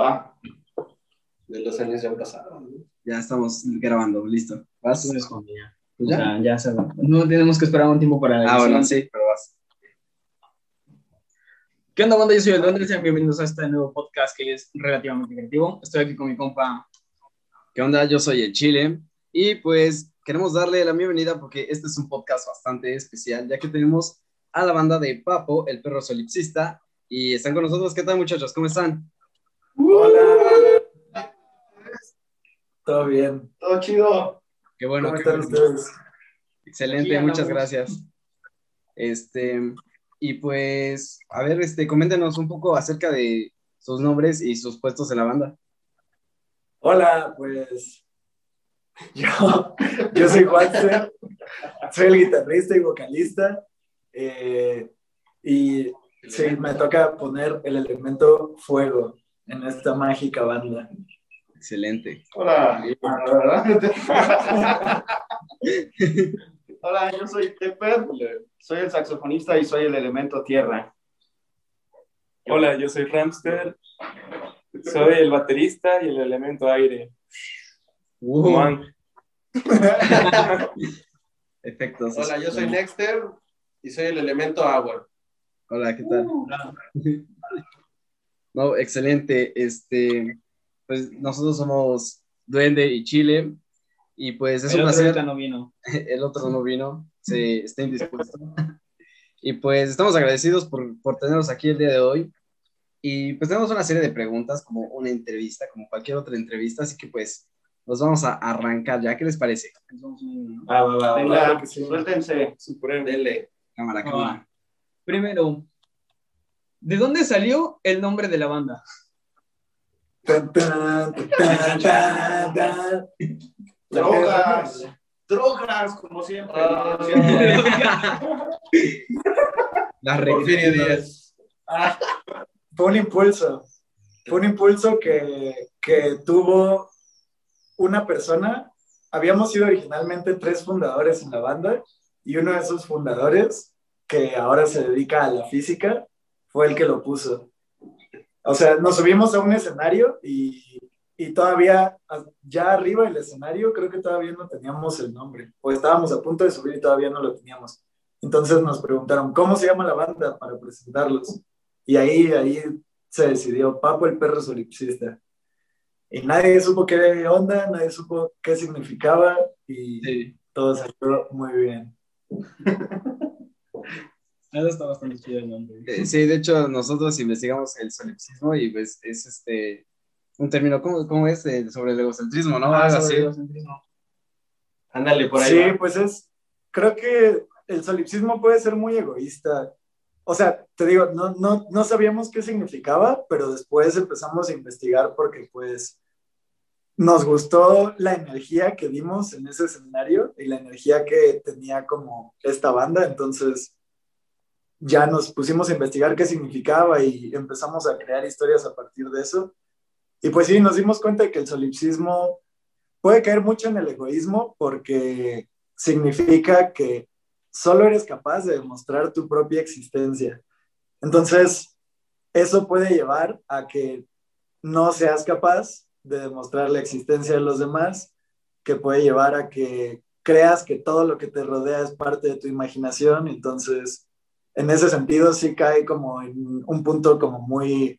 Va. De los años ya pasaron. ¿no? Ya estamos grabando, listo. ¿Vas? Responde ya. ¿Pues O ya? sea, ya se va. No tenemos que esperar un tiempo para Ah, bueno, sí, pero vas. ¿Qué onda, banda? Yo soy el Duende. Sean bienvenidos a este nuevo podcast que es relativamente creativo. Estoy aquí con mi compa. ¿Qué onda? Yo soy el Chile y pues queremos darle la bienvenida porque este es un podcast bastante especial ya que tenemos a la banda de Papo, el perro solipsista y están con nosotros. ¿Qué tal muchachos? ¿Cómo están? Hola. Todo bien. Todo chido. Qué bueno. ¿Cómo qué están bueno. ustedes? Excelente, Aquí muchas gracias. Este, y pues, a ver, este, coméntenos un poco acerca de sus nombres y sus puestos en la banda. Hola, pues yo, yo soy Walter, soy el guitarrista y vocalista eh, y sí, me toca poner el elemento fuego en esta mágica banda. Excelente. Hola. Hola, yo soy Tepper. Soy el saxofonista y soy el elemento tierra. Hola, yo soy Ramster. Soy el baterista y el elemento aire. Uh, Juan. efectos. Hola, yo soy Nexter y soy el elemento agua. Hola, ¿qué tal? No, excelente. Este, pues nosotros somos Duende y Chile. Y pues es El un otro placer. no vino. El otro no vino, se está indispuesto. Y pues estamos agradecidos por, por tenerlos aquí el día de hoy. Y pues tenemos una serie de preguntas, como una entrevista, como cualquier otra entrevista. Así que pues nos vamos a arrancar ya. ¿Qué les parece? Ah, va, va, va, Venga, suéltense. Supremo. Dele. Cámara, cámara. Ah. Primero, ¿de dónde salió el nombre de la banda? Drogas. Drogas, como siempre. Ah. Regla. Díaz. Ah, fue un impulso. Fue un impulso que, que tuvo una persona. Habíamos sido originalmente tres fundadores en la banda y uno de esos fundadores, que ahora se dedica a la física, fue el que lo puso. O sea, nos subimos a un escenario y, y todavía, ya arriba del escenario, creo que todavía no teníamos el nombre. O estábamos a punto de subir y todavía no lo teníamos. Entonces nos preguntaron, ¿cómo se llama la banda para presentarlos? Y ahí, ahí se decidió Papo el perro solipsista. Y nadie supo qué onda, nadie supo qué significaba y Sí. todo salió muy bien. Eso está bastante chido el nombre. Eh, Sí, de hecho, nosotros investigamos el solipsismo y pues es este un término, ¿cómo, cómo es? Eh, sobre el egocentrismo, ¿no? Ah, sobre así. el egocentrismo. Ándale, por ahí. Sí, va. pues es, creo que el solipsismo puede ser muy egoísta. O sea, te digo, no, no, no sabíamos qué significaba, pero después empezamos a investigar porque pues nos gustó la energía que dimos en ese escenario y la energía que tenía como esta banda, entonces ya nos pusimos a investigar qué significaba y empezamos a crear historias a partir de eso. Y pues sí, nos dimos cuenta de que el solipsismo puede caer mucho en el egoísmo porque significa que solo eres capaz de demostrar tu propia existencia. Entonces, eso puede llevar a que no seas capaz de demostrar la existencia de los demás, que puede llevar a que creas que todo lo que te rodea es parte de tu imaginación. Entonces, en ese sentido, sí cae como en un punto como muy,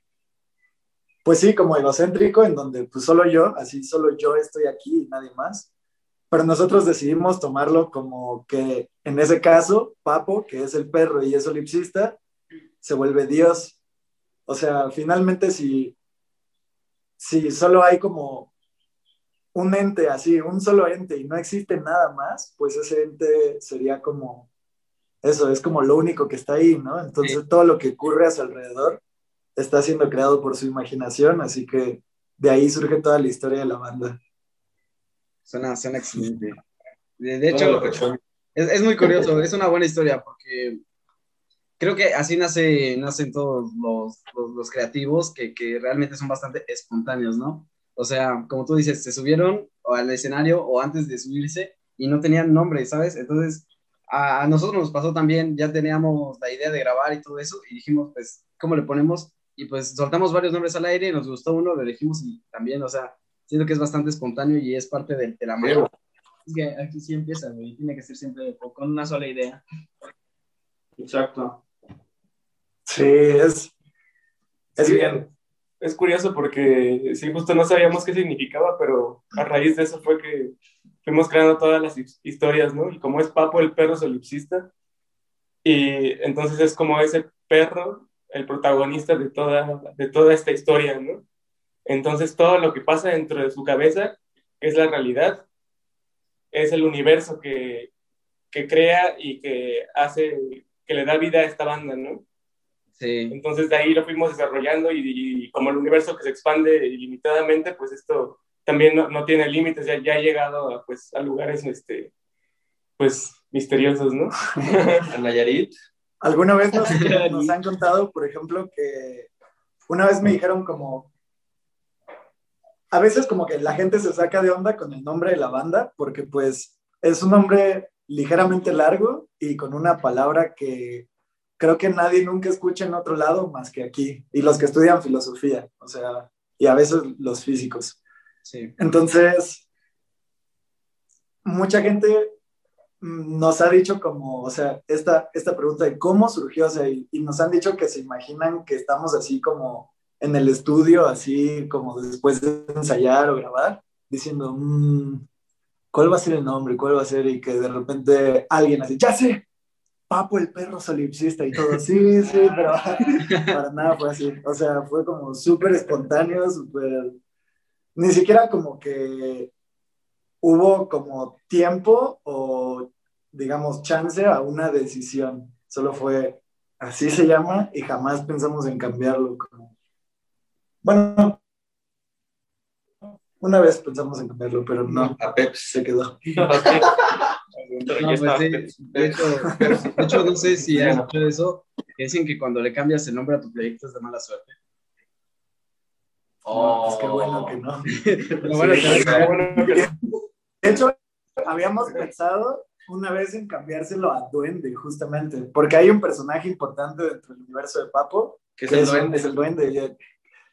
pues sí, como egocéntrico, en donde pues solo yo, así solo yo estoy aquí y nadie más. Pero nosotros decidimos tomarlo como que en ese caso, Papo, que es el perro y es solipsista, se vuelve Dios. O sea, finalmente si, si solo hay como un ente así, un solo ente y no existe nada más, pues ese ente sería como, eso, es como lo único que está ahí, ¿no? Entonces todo lo que ocurre a su alrededor está siendo creado por su imaginación, así que de ahí surge toda la historia de la banda. Suena, suena excelente. De, de Todo lo hecho, que son. es, es muy curioso, es una buena historia porque creo que así nace, nacen todos los, los, los creativos que, que realmente son bastante espontáneos, ¿no? O sea, como tú dices, se subieron al escenario o antes de subirse y no tenían nombre, ¿sabes? Entonces, a, nosotros nos pasó también, ya teníamos la idea de grabar y todo eso y dijimos, pues, ¿cómo le ponemos? y pues soltamos varios nombres al aire y nos gustó uno, lo elegimos y también, o sea, siento que es bastante espontáneo y es parte de, de la magia. Es que aquí sí empieza, güey. Tiene que ser siempre con una sola idea. Exacto. Sí, es, es Sí. bien. Es curioso porque sí, justo no sabíamos qué significaba, pero a raíz de eso fue que fuimos creando todas las his- historias, ¿no? Y como es Papo el perro solipsista, y entonces es como ese perro el protagonista de toda, de toda esta historia, ¿no? Entonces todo lo que pasa dentro de su cabeza, es la realidad, es el universo que, que crea y que hace, que le da vida a esta banda, ¿no? Sí, Entonces de ahí lo fuimos desarrollando y, y como el universo que se expande ilimitadamente, pues esto también no, no tiene límites, ya, ya ha llegado a, pues, a lugares este, pues, misteriosos, ¿no? A Nayarit. ¿Alguna vez nos, nos han contado, por ejemplo, que una vez me dijeron como, a veces como que la gente se saca de onda con el nombre de la banda, porque pues es un nombre ligeramente largo y con una palabra que creo que nadie nunca escucha en otro lado más que aquí, y los que estudian filosofía, o sea, y a veces los físicos. sí. Entonces, mucha gente nos ha dicho como, o sea, esta, esta pregunta de cómo surgió, o sea, y, y nos han dicho que se imaginan que estamos así como en el estudio, así como después de ensayar o grabar, diciendo, "Mm, ¿cuál va a ser el nombre? ¿Cuál va a ser? Y que de repente alguien así, ya sé, Papo el perro solipsista y todo, sí, sí, pero para nada fue así. O sea, fue como súper espontáneo, súper... Ni siquiera como que hubo como tiempo o, digamos, chance a una decisión. Solo fue, así se llama, y jamás pensamos en cambiarlo. Como... Bueno, una vez pensamos en cambiarlo, pero no, A Peps. se quedó. No, pues sí, de, hecho, de hecho, no sé si has escuchado eso, que dicen que cuando le cambias el nombre a tu proyecto es de mala suerte. No, es que bueno que no. Pero bueno, Sí, te- Pero bueno, que- De hecho, habíamos pensado una vez en cambiárselo a Duende, justamente, porque hay un personaje importante dentro del universo de Papo, Que es que el es, duende. es el Duende.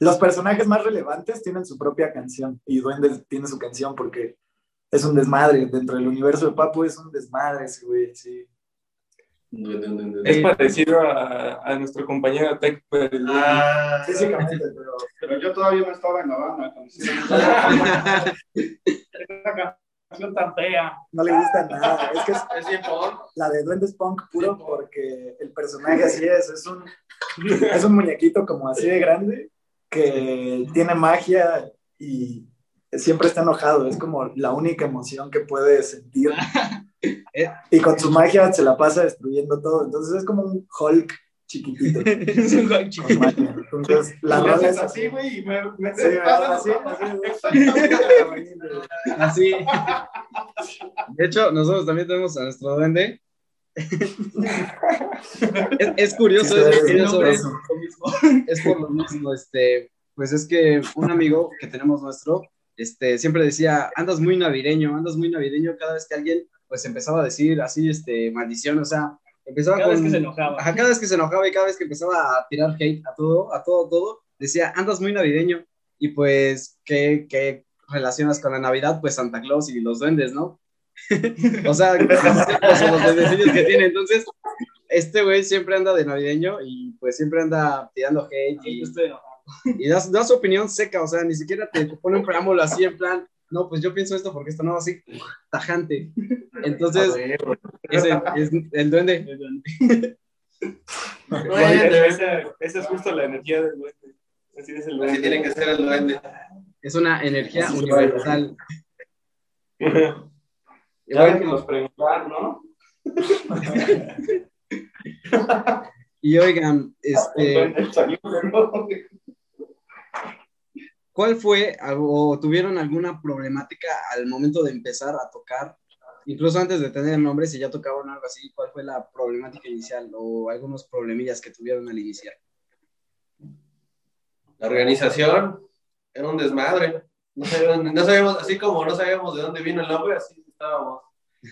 Los personajes más relevantes tienen su propia canción, y Duende tiene su canción porque es un desmadre. Dentro del universo de Papo es un desmadre ese güey, sí. Es parecido a, a nuestro compañero Tech, pues, Ah, Físicamente, pero Pero yo todavía no estaba en la banda. Esa canción tan fea. no le gusta nada. Es que es es bien punk. la de Duende es punk puro porque el personaje así es, es un, es un muñequito como así de grande que tiene magia y siempre está enojado, es como la única emoción que puede sentir. Y con su magia se la pasa destruyendo todo, entonces es como un Hulk chiquitito Es un chiquito. magia. Entonces la rola es así, así. güey, y me, me Sí, ¿verdad? Así, así. Así. De hecho, nosotros también tenemos a nuestro duende. es, es curioso, Sí, es curioso, es, sí. es por lo mismo, este, pues es que un amigo que tenemos nuestro, este, siempre decía, andas muy navideño, andas muy navideño, cada vez que alguien, pues empezaba a decir así, este, maldición, o sea, empezaba Cada vez que se enojaba. Ajá, cada vez que se enojaba y cada vez que empezaba a tirar hate a todo, a todo, todo, decía, andas muy navideño. Y pues, ¿qué, qué relacionas con la Navidad? Pues Santa Claus y los duendes, ¿no? o sea, los duendecillos que tiene. Entonces, este güey siempre anda de navideño y pues siempre anda tirando hate y. y da, da su opinión seca, o sea, ni siquiera te pone un preámbulo así en plan, no, pues yo pienso esto porque esto no, así, tajante. Entonces, es el duende. Duende, esa, esa es justo la energía del duende. Así es el duende. Así tiene que ser el duende. Es una energía universal. Y Ya bueno, déjenos preguntar, ¿no? Y oigan, este. ¿Cuál fue o tuvieron alguna problemática al momento de empezar a tocar? Incluso antes de tener nombre, si ya tocaban algo así, ¿cuál fue la problemática inicial o algunos problemillas que tuvieron al iniciar? La organización era un desmadre. No sabíamos, no sabíamos- así como no sabíamos de dónde vino el nombre, así estábamos.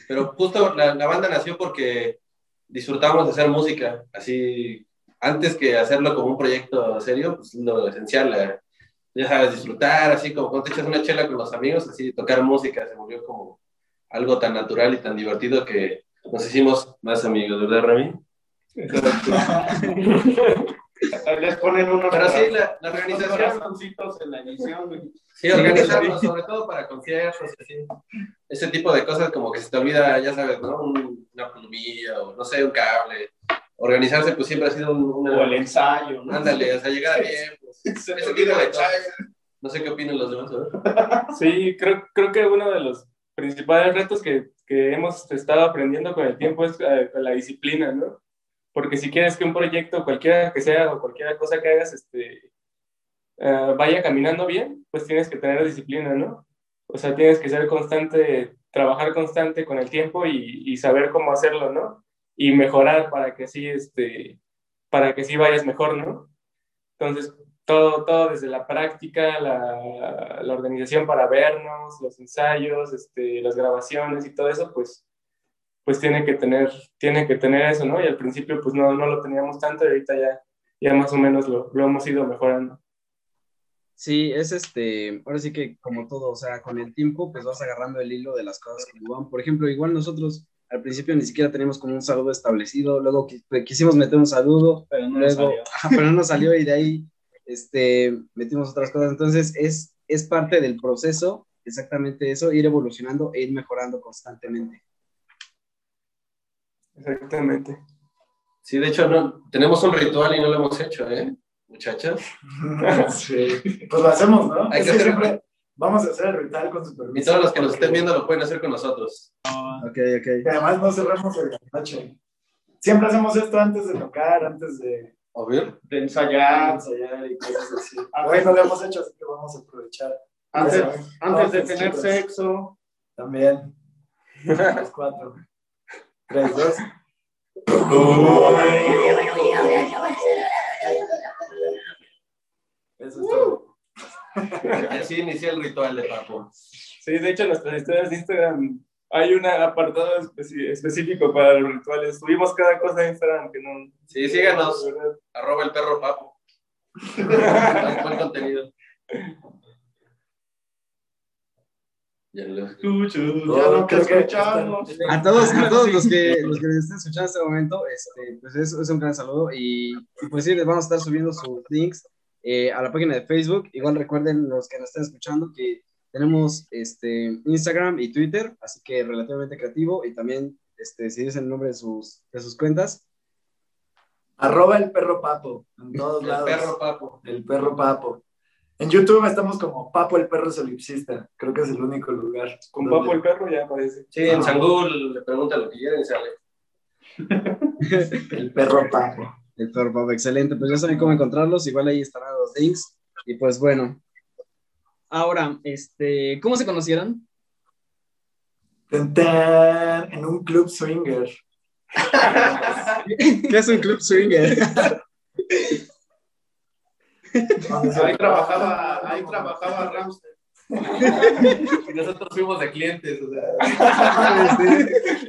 Pero justo la, la banda nació porque disfrutábamos de hacer música. Así, antes que hacerlo como un proyecto serio, pues lo esencial, eh, ya sabes, disfrutar, así como cuando te echas una chela con los amigos, así tocar música, se volvió como algo tan natural y tan divertido que nos hicimos más amigos, ¿verdad, Rami? Les ponen unos Pero sí, la, la organización, en la edición. sí, organizarnos, sobre todo para conciertos, así. Ese tipo de cosas como que se te olvida, ya sabes, ¿no? Un- una plumilla o no sé, un cable. Organizarse pues siempre ha sido un, O el ensayo, ¿no? Ándale, o sea, llegar a tiempo. Se me Ese olvida tipo de la cosas. chaya. No sé qué opinan los demás, ¿verdad? Sí, creo, creo que uno de los principales retos que, que hemos estado aprendiendo con el tiempo es eh, la disciplina, ¿no? Porque si quieres que un proyecto, cualquiera que sea o cualquier cosa que hagas, este, eh, vaya caminando bien, pues tienes que tener disciplina, ¿no? O sea, tienes que ser constante, trabajar constante con el tiempo y, y saber cómo hacerlo, ¿no? Y mejorar para que sí, este, para que sí vayas mejor, ¿no? Entonces, todo, todo desde la práctica, la, la organización para vernos, los ensayos, este, las grabaciones y todo eso, pues, pues tiene que tener, tiene que tener eso, ¿no? Y al principio pues no, no lo teníamos tanto y ahorita ya, ya más o menos lo, lo hemos ido mejorando. Sí, es este, ahora sí que como todo, o sea, con el tiempo pues vas agarrando el hilo de las cosas que van. Por ejemplo, igual nosotros al principio ni siquiera teníamos como un saludo establecido, luego pues, quisimos meter un saludo, Pero no nos luego, salió. ajá, pero no nos salió y de ahí este, metimos otras cosas. Entonces es, es parte del proceso, exactamente eso, ir evolucionando e ir mejorando constantemente. Exactamente. Sí, de hecho, no, tenemos un ritual y no lo hemos hecho, ¿eh? Muchachos. Sí. Pues lo hacemos, ¿no? Hay Es que hacer- siempre vamos a hacer el ritual con su permiso. Y todos los que nos estén viendo lo pueden hacer con nosotros. Ok, ok. Y además no cerramos el noche. Siempre hacemos esto antes de tocar, antes de A ver. De ensayar. ensayar y cosas así. Hoy no lo hemos hecho, así que vamos a aprovechar. Antes, de tener chicos. sexo. También. Los cuatro. Tres, dos. Eso es todo. Así inicia el ritual de Papo. Sí, de hecho nuestras historias de Instagram hay un apartado específico para los rituales. Subimos cada cosa en Instagram que no... Sí, síganos. ¿verdad? Arroba el perro Papo. Buen contenido. Ya lo escucho. Ya no creo que que escuchamos. A todos, a todos los que, los que nos estén escuchando en este momento, este, pues es, es un gran saludo y, y pues sí, les vamos a estar subiendo sus links eh, a la página de Facebook. Igual recuerden los que nos estén escuchando que tenemos este, Instagram y Twitter, así que relativamente creativo y también este, si dicen el nombre de sus, de sus cuentas. Arroba el perro papo. En todos El lados. perro Papo. El perro papo. En YouTube estamos como Papo el perro solipsista. Creo que es el único lugar. Con donde- Papo el perro ya aparece. Sí, en San Google le preguntan lo que quieren y sale. El perro papo. El perro Pablo, excelente. Pues ya saben cómo encontrarlos, igual ahí estarán los links. Y pues bueno, Ahora, este, ¿cómo se conocieron? En un club swinger. ¿qué es un club swinger? Ahí trabajaba, ahí trabajaba Ramsey. Y nosotros fuimos de clientes. O sea,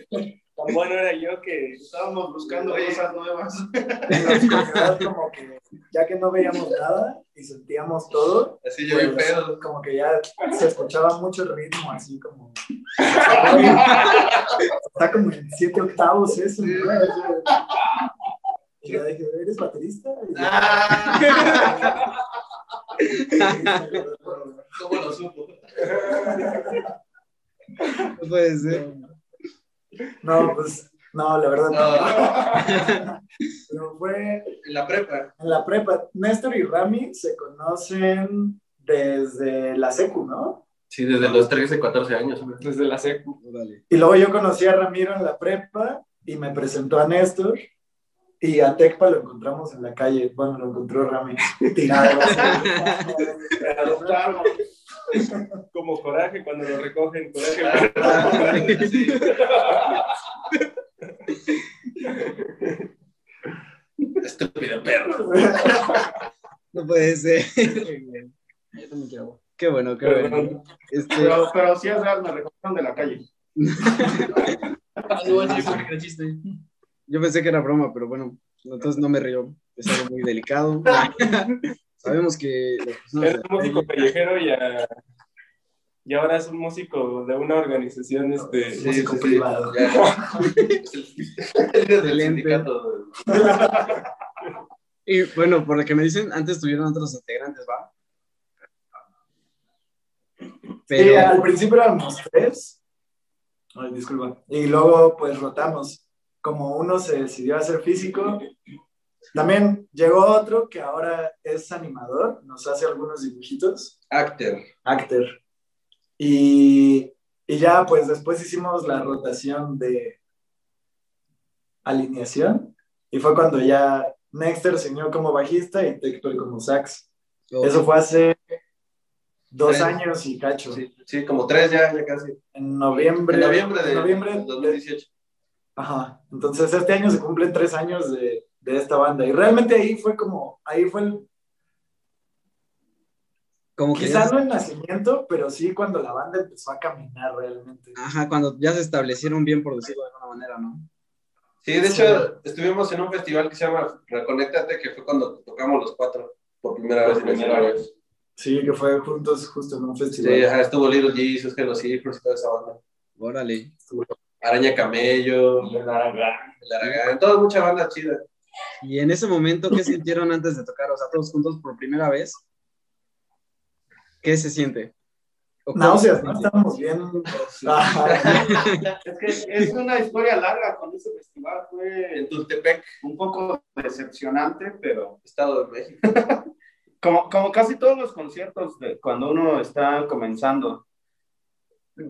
Tan bueno era yo que... Estábamos buscando cosas nuevas. en la oscuridad como que ya que no veíamos nada y sentíamos todo, así yo pues, pedo. como que ya se escuchaba mucho el ritmo, así como... Está como en siete octavos eso, ¿no? Y ya dije, ¿eres baterista? Y ya- ¿Cómo lo supo? No puede ser. No, pues, no, la verdad no. No, Pero fue en la prepa. en la prepa. Néstor y Rami se conocen desde la secu, ¿no? Sí, desde los 13, 14 años. Desde la secu. Órale. Y luego yo conocí a Ramiro en la prepa y me presentó a Néstor. Y a Tecpa lo encontramos en la calle. Bueno, lo encontró Rami tirado. Como coraje cuando lo recogen. Coraje. Estúpido perro. No puede ser. Yo también quiero. Qué bueno, qué bueno. Este, Pero, pero sí es real, me recogieron de la calle. Ah, yo pensé que era broma, pero bueno, entonces no me río. es algo muy delicado. Sabemos que las personas Era un músico callejero y, a- y ahora es un músico de una organización, este, Sí, Músico sí, privado. Excelente. Y bueno, por lo que me dicen, antes tuvieron otros integrantes, ¿va? Pero, al principio éramos tres. Ay, disculpa. Y luego, pues rotamos. Como uno se decidió a hacer físico, también llegó otro que ahora es animador, nos hace algunos dibujitos. Actor. Actor. Y, y ya, pues después hicimos la rotación de alineación. Y fue cuando ya Nexter se unió como bajista y Tector como sax. Eso fue hace dos Tres. años y cacho. Sí, sí, como tres ya, ya casi. En noviembre. En noviembre de noviembre 2018. Ajá. Entonces este año se cumplen tres años de, de esta banda. Y realmente ahí fue como, ahí fue el, como que quizá ya, no el nacimiento, pero sí cuando la banda empezó a caminar realmente. ajá, cuando ya se establecieron bien, por decirlo de alguna manera, ¿no? Sí, de hecho, estuvimos en un festival que se llama Reconéctate, que fue cuando tocamos los cuatro por primera vez en el primera escenario. Sí, que fue juntos justo en un festival. Sí, ajá, estuvo Little Jesus, Hello Seekers y toda esa banda. Órale. Araña Camello, El Aragán, toda mucha banda chida. Y en ese momento, ¿qué sintieron antes de tocar? O sea, todos juntos por primera vez. ¿Qué se siente? ¿O cómo Náuseas, se ¿no? Estábamos bien. Es que es una historia larga con ese festival. Fue En Tultepec, un poco decepcionante, pero Estado de México. como, como casi todos los conciertos de cuando uno está comenzando.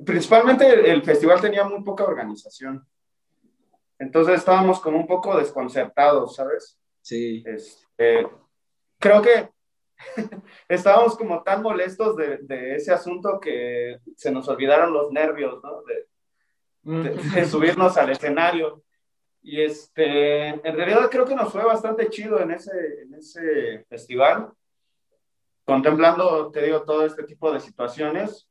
Principalmente el, el festival tenía muy poca organización. Entonces estábamos como un poco desconcertados, ¿sabes? Sí. Este, creo que estábamos como tan molestos de, de ese asunto que se nos olvidaron los nervios, ¿no? De, de- de subirnos al escenario. Y este, en realidad creo que nos fue bastante chido en ese, en ese festival, contemplando, te digo, todo este tipo de situaciones,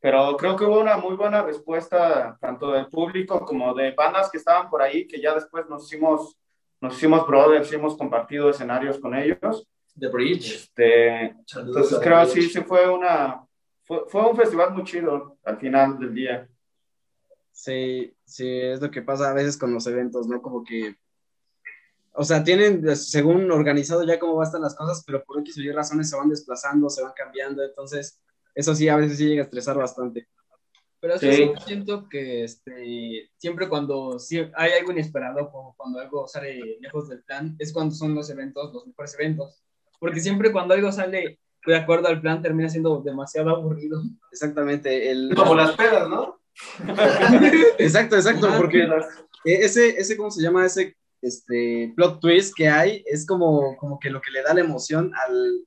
pero creo que hubo una muy buena respuesta tanto del público como de bandas que estaban por ahí, que ya después nos hicimos, nos hicimos brothers y hemos compartido escenarios con ellos. The Bridge. Este, entonces creo Rich. sí, sí fue una, fue, fue un festival muy chido al final del día. Sí, sí, es lo que pasa a veces con los eventos, ¿no? Como que, o sea, tienen pues, según organizado ya cómo van a estar las cosas, pero por X o Y razones se van desplazando, se van cambiando, entonces eso sí a veces sí llega a estresar bastante. Pero eso Sí. sí, siento que este, siempre cuando sí hay algo inesperado, como cuando algo sale lejos del plan, es cuando son los eventos, los mejores eventos. Porque siempre cuando algo sale de acuerdo al plan, termina siendo demasiado aburrido. Exactamente, el... Como las pedas, ¿no? Exacto, exacto, porque e- ese, ese, ¿cómo se llama? Ese este, plot twist que hay es como, como que lo que le da la emoción al,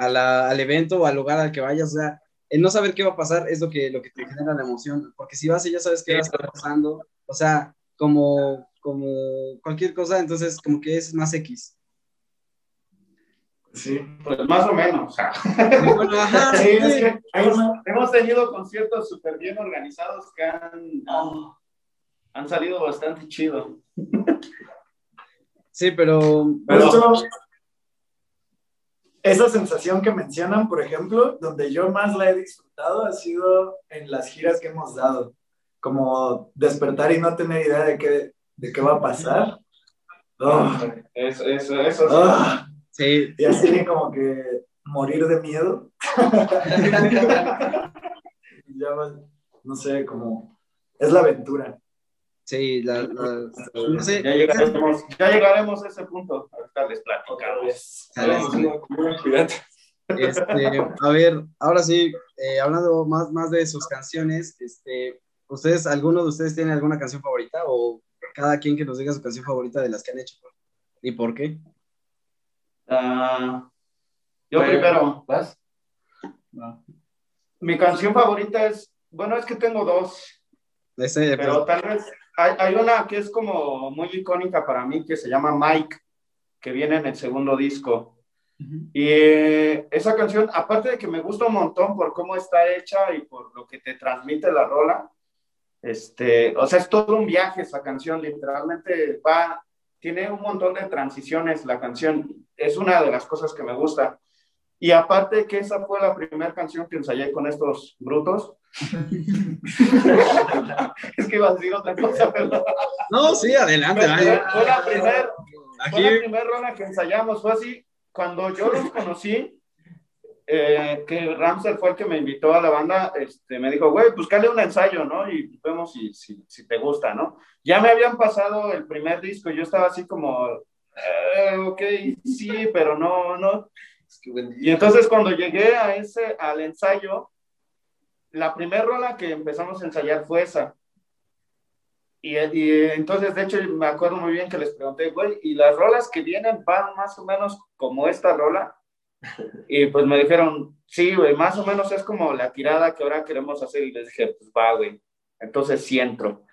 a la- al evento o al lugar al que vayas, o sea, el no saber qué va a pasar es lo que, lo que te genera la emoción, porque si vas y ya sabes qué va a estar pasando, o sea, como, como cualquier cosa, entonces como que es más X. Sí. Pues más o menos. Bueno, ajá, Sí, es que hemos, tenido conciertos súper bien organizados que han, han, han salido bastante chido. sí, pero, esa sensación que mencionan, por ejemplo, donde yo más la he disfrutado ha sido en las giras que hemos dado. Como despertar y no tener idea de qué, de qué va a pasar. Oh, Eso, eso, eso. sí. oh, sí, y así como que morir de miedo. ya, no sé, como es la aventura. Sí, la, la- no sé, Ya llegaremos, ya llegaremos a ese punto. Ahorita les platicamos. Este, a ver, ahora sí, eh, hablando más, más de sus canciones, este, ¿ustedes, alguno de ustedes tiene alguna canción favorita o cada quien que nos diga su canción favorita de las que han hecho? ¿Y por qué? Ah, yo Bueno. primero. ¿Vas? Mi canción favorita es, bueno, es que tengo dos, Ese, pues, pero tal vez hay, hay una que es como muy icónica para mí que se llama Mike, que viene en el segundo disco. Y eh, esa canción, aparte de que me gusta un montón por cómo está hecha y por lo que te transmite la rola, este, o sea, es todo un viaje esa canción, literalmente va, tiene un montón de transiciones la canción. Es una de las cosas que me gusta. Y aparte que esa fue la primera canción que ensayé con estos brutos. es que iba a decir otra cosa, pero... No, sí, adelante. Fue, ay. fue la primera Aquí, fue la primera ronda que ensayamos, fue así. Cuando yo los conocí, eh, que Ramsey fue el que me invitó a la banda, este, me dijo, güey, buscale un ensayo, ¿no? Y vemos si, si, si te gusta, ¿no? Ya me habían pasado el primer disco, y yo estaba así como, eh, ok, sí, pero no, no. Y entonces cuando llegué a ese, al ensayo, la primera rola que empezamos a ensayar fue esa. Y, entonces, de hecho, me acuerdo muy bien que les pregunté, güey, ¿y las rolas que vienen van más o menos como esta rola? Y pues me dijeron, sí, güey, más o menos es como la tirada que ahora queremos hacer. Y les dije, pues va, güey. Entonces sí entro.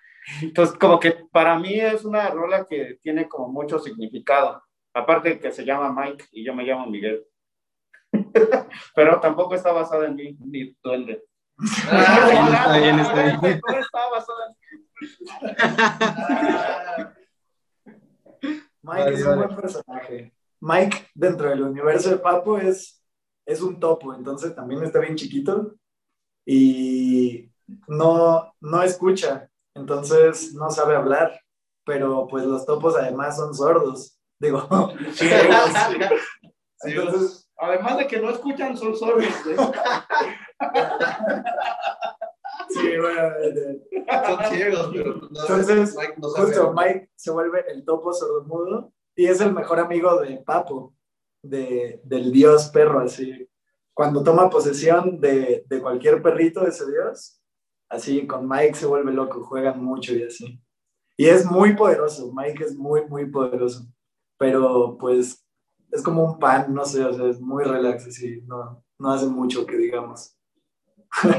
Entonces, como que para mí es una rola que tiene como mucho significado. Aparte que se llama Mike y yo me llamo Miguel. Pero tampoco está basada en mí, ni duende. Está bien, está bien. En Mike Vale, es vale. un buen personaje. Mike, dentro del universo de Papo, es, es un topo, entonces también está bien chiquito y no, no escucha, entonces no sabe hablar, pero pues los topos además son sordos. Digo, Sí, entonces, Además de que no escuchan, son sordos. güey. Sí, bueno, Son ciegos, pero no, Entonces, Mike no justo Mike se vuelve el topo sordomudo y es el mejor amigo de Papo, de, del dios perro, así. Cuando toma posesión de, de cualquier perrito de ese dios, así con Mike se vuelve loco, juegan mucho y así. Y es muy poderoso, Mike es muy, muy poderoso, pero pues es como un pan, no sé, o sea, es muy relax, así, no, no hace mucho que digamos.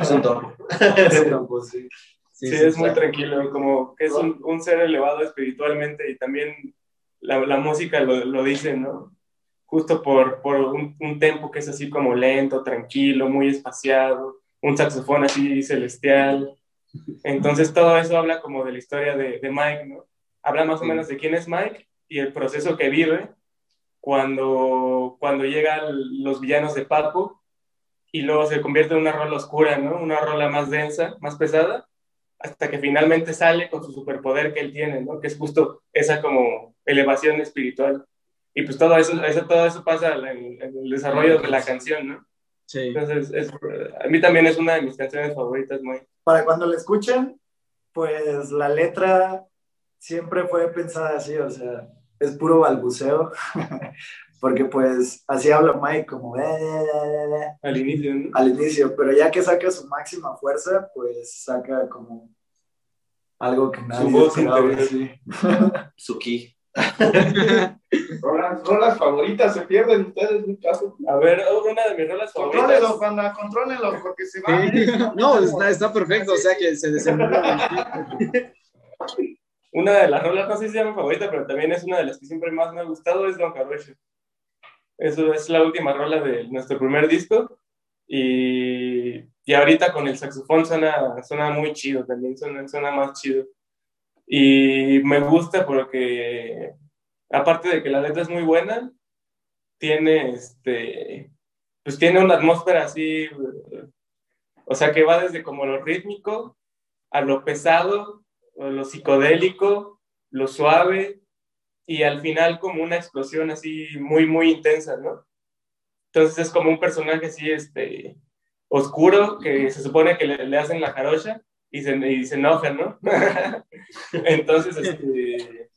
Es un topo. Es un topo, sí. Sí, es muy tranquilo, como que es un, un ser elevado espiritualmente y también la, la música lo, lo dice, ¿no? Justo por, por un, un tempo que es así como lento, tranquilo, muy espaciado, un saxofón así celestial. Entonces todo eso habla como de la historia de, de Mike, ¿no? Habla más o menos de quién es Mike y el proceso que vive cuando, cuando llegan los villanos de Papo y luego se convierte en una rola oscura, ¿no? Una rola más densa, más pesada hasta que finalmente sale con su superpoder que él tiene, ¿no? Que es justo esa como elevación espiritual. Y pues todo eso, eso todo eso pasa en, en el desarrollo de la canción, ¿no? Sí. Entonces, es- a mí también es una de mis canciones favoritas, muy. para cuando la escuchen, pues la letra siempre fue pensada así, o sea, es puro balbuceo, porque pues así habla Mike como "Eh, eh, eh, eh", Al inicio, ¿no? al inicio, pero ya que saca su máxima fuerza, pues saca como algo que nadie voz esperaba, sí. Suki. Rolas, rolas favoritas se pierden ustedes, muchachos. A ver, una de mis rolas favoritas. Contrólenlos, banda, contrólenlos, porque se. Sí. No, está, está perfecto, o sea que se desenvuelve. Una de las rolas, no sé si sea mi favorita, pero también es una de las que siempre más me ha gustado, es Don Jarocho. Eso es la última rola de nuestro primer disco. Y, y ahorita con el saxofón suena, suena muy chido también, suena, suena más chido. Y me gusta porque, aparte de que la letra es muy buena, tiene, este, pues tiene una atmósfera así, o sea, que va desde como lo rítmico a lo pesado, lo psicodélico, lo suave, y al final como una explosión así muy, muy intensa, ¿no? Entonces es como un personaje así, este, oscuro, que se supone que le, le hacen la jarocha y se, y se enoja, ¿no? Entonces, este,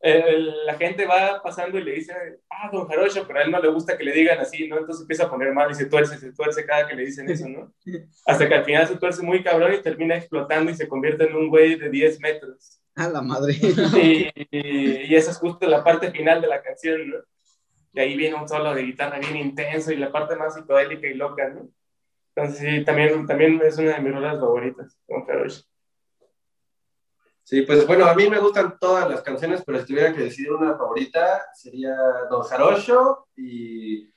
el- la gente va pasando y le dice, ah, don Jarocho, pero a él no le gusta que le digan así, ¿no? Entonces empieza a poner mal y se tuerce, se tuerce cada que le dicen eso, ¿no? Hasta que al final se tuerce muy cabrón y termina explotando y se convierte en un güey de 10 metros. A la madre. Y, y- y esa es justo la parte final de la canción, ¿no? Y ahí viene un solo de guitarra bien intenso y la parte más psicodélica y loca, ¿no? Entonces sí, también, también es una de mis rolas favoritas, Don Jarocho. Sí, pues bueno, a mí me gustan todas las canciones, pero si tuviera que decidir una favorita sería Don Jarocho y,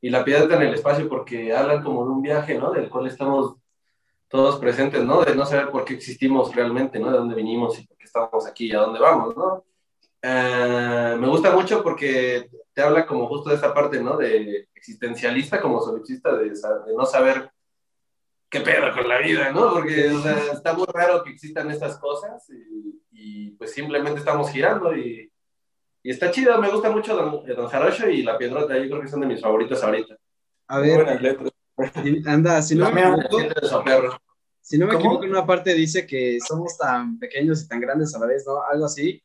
y La Piedra en el Espacio, porque hablan como de un viaje, ¿no? Del cual estamos todos presentes, ¿no? De no saber por qué existimos realmente, ¿no? De dónde vinimos y qué estamos aquí y a dónde vamos, ¿no? Ah, me gusta mucho porque te habla como justo de esta parte, ¿no? De existencialista como solipsista, de, de no saber qué pedo con la vida, ¿no? Porque o sea, está muy raro que existan estas cosas y, y, pues simplemente estamos girando y, y está chido, me gusta mucho Don, Don Jarocho y La Piedrota, yo creo que son de mis favoritos ahorita. A ver, anda, si no me equivoco, Si no me ¿Cómo? equivoco, en una parte dice que somos tan pequeños y tan grandes a la vez, ¿no? Algo así.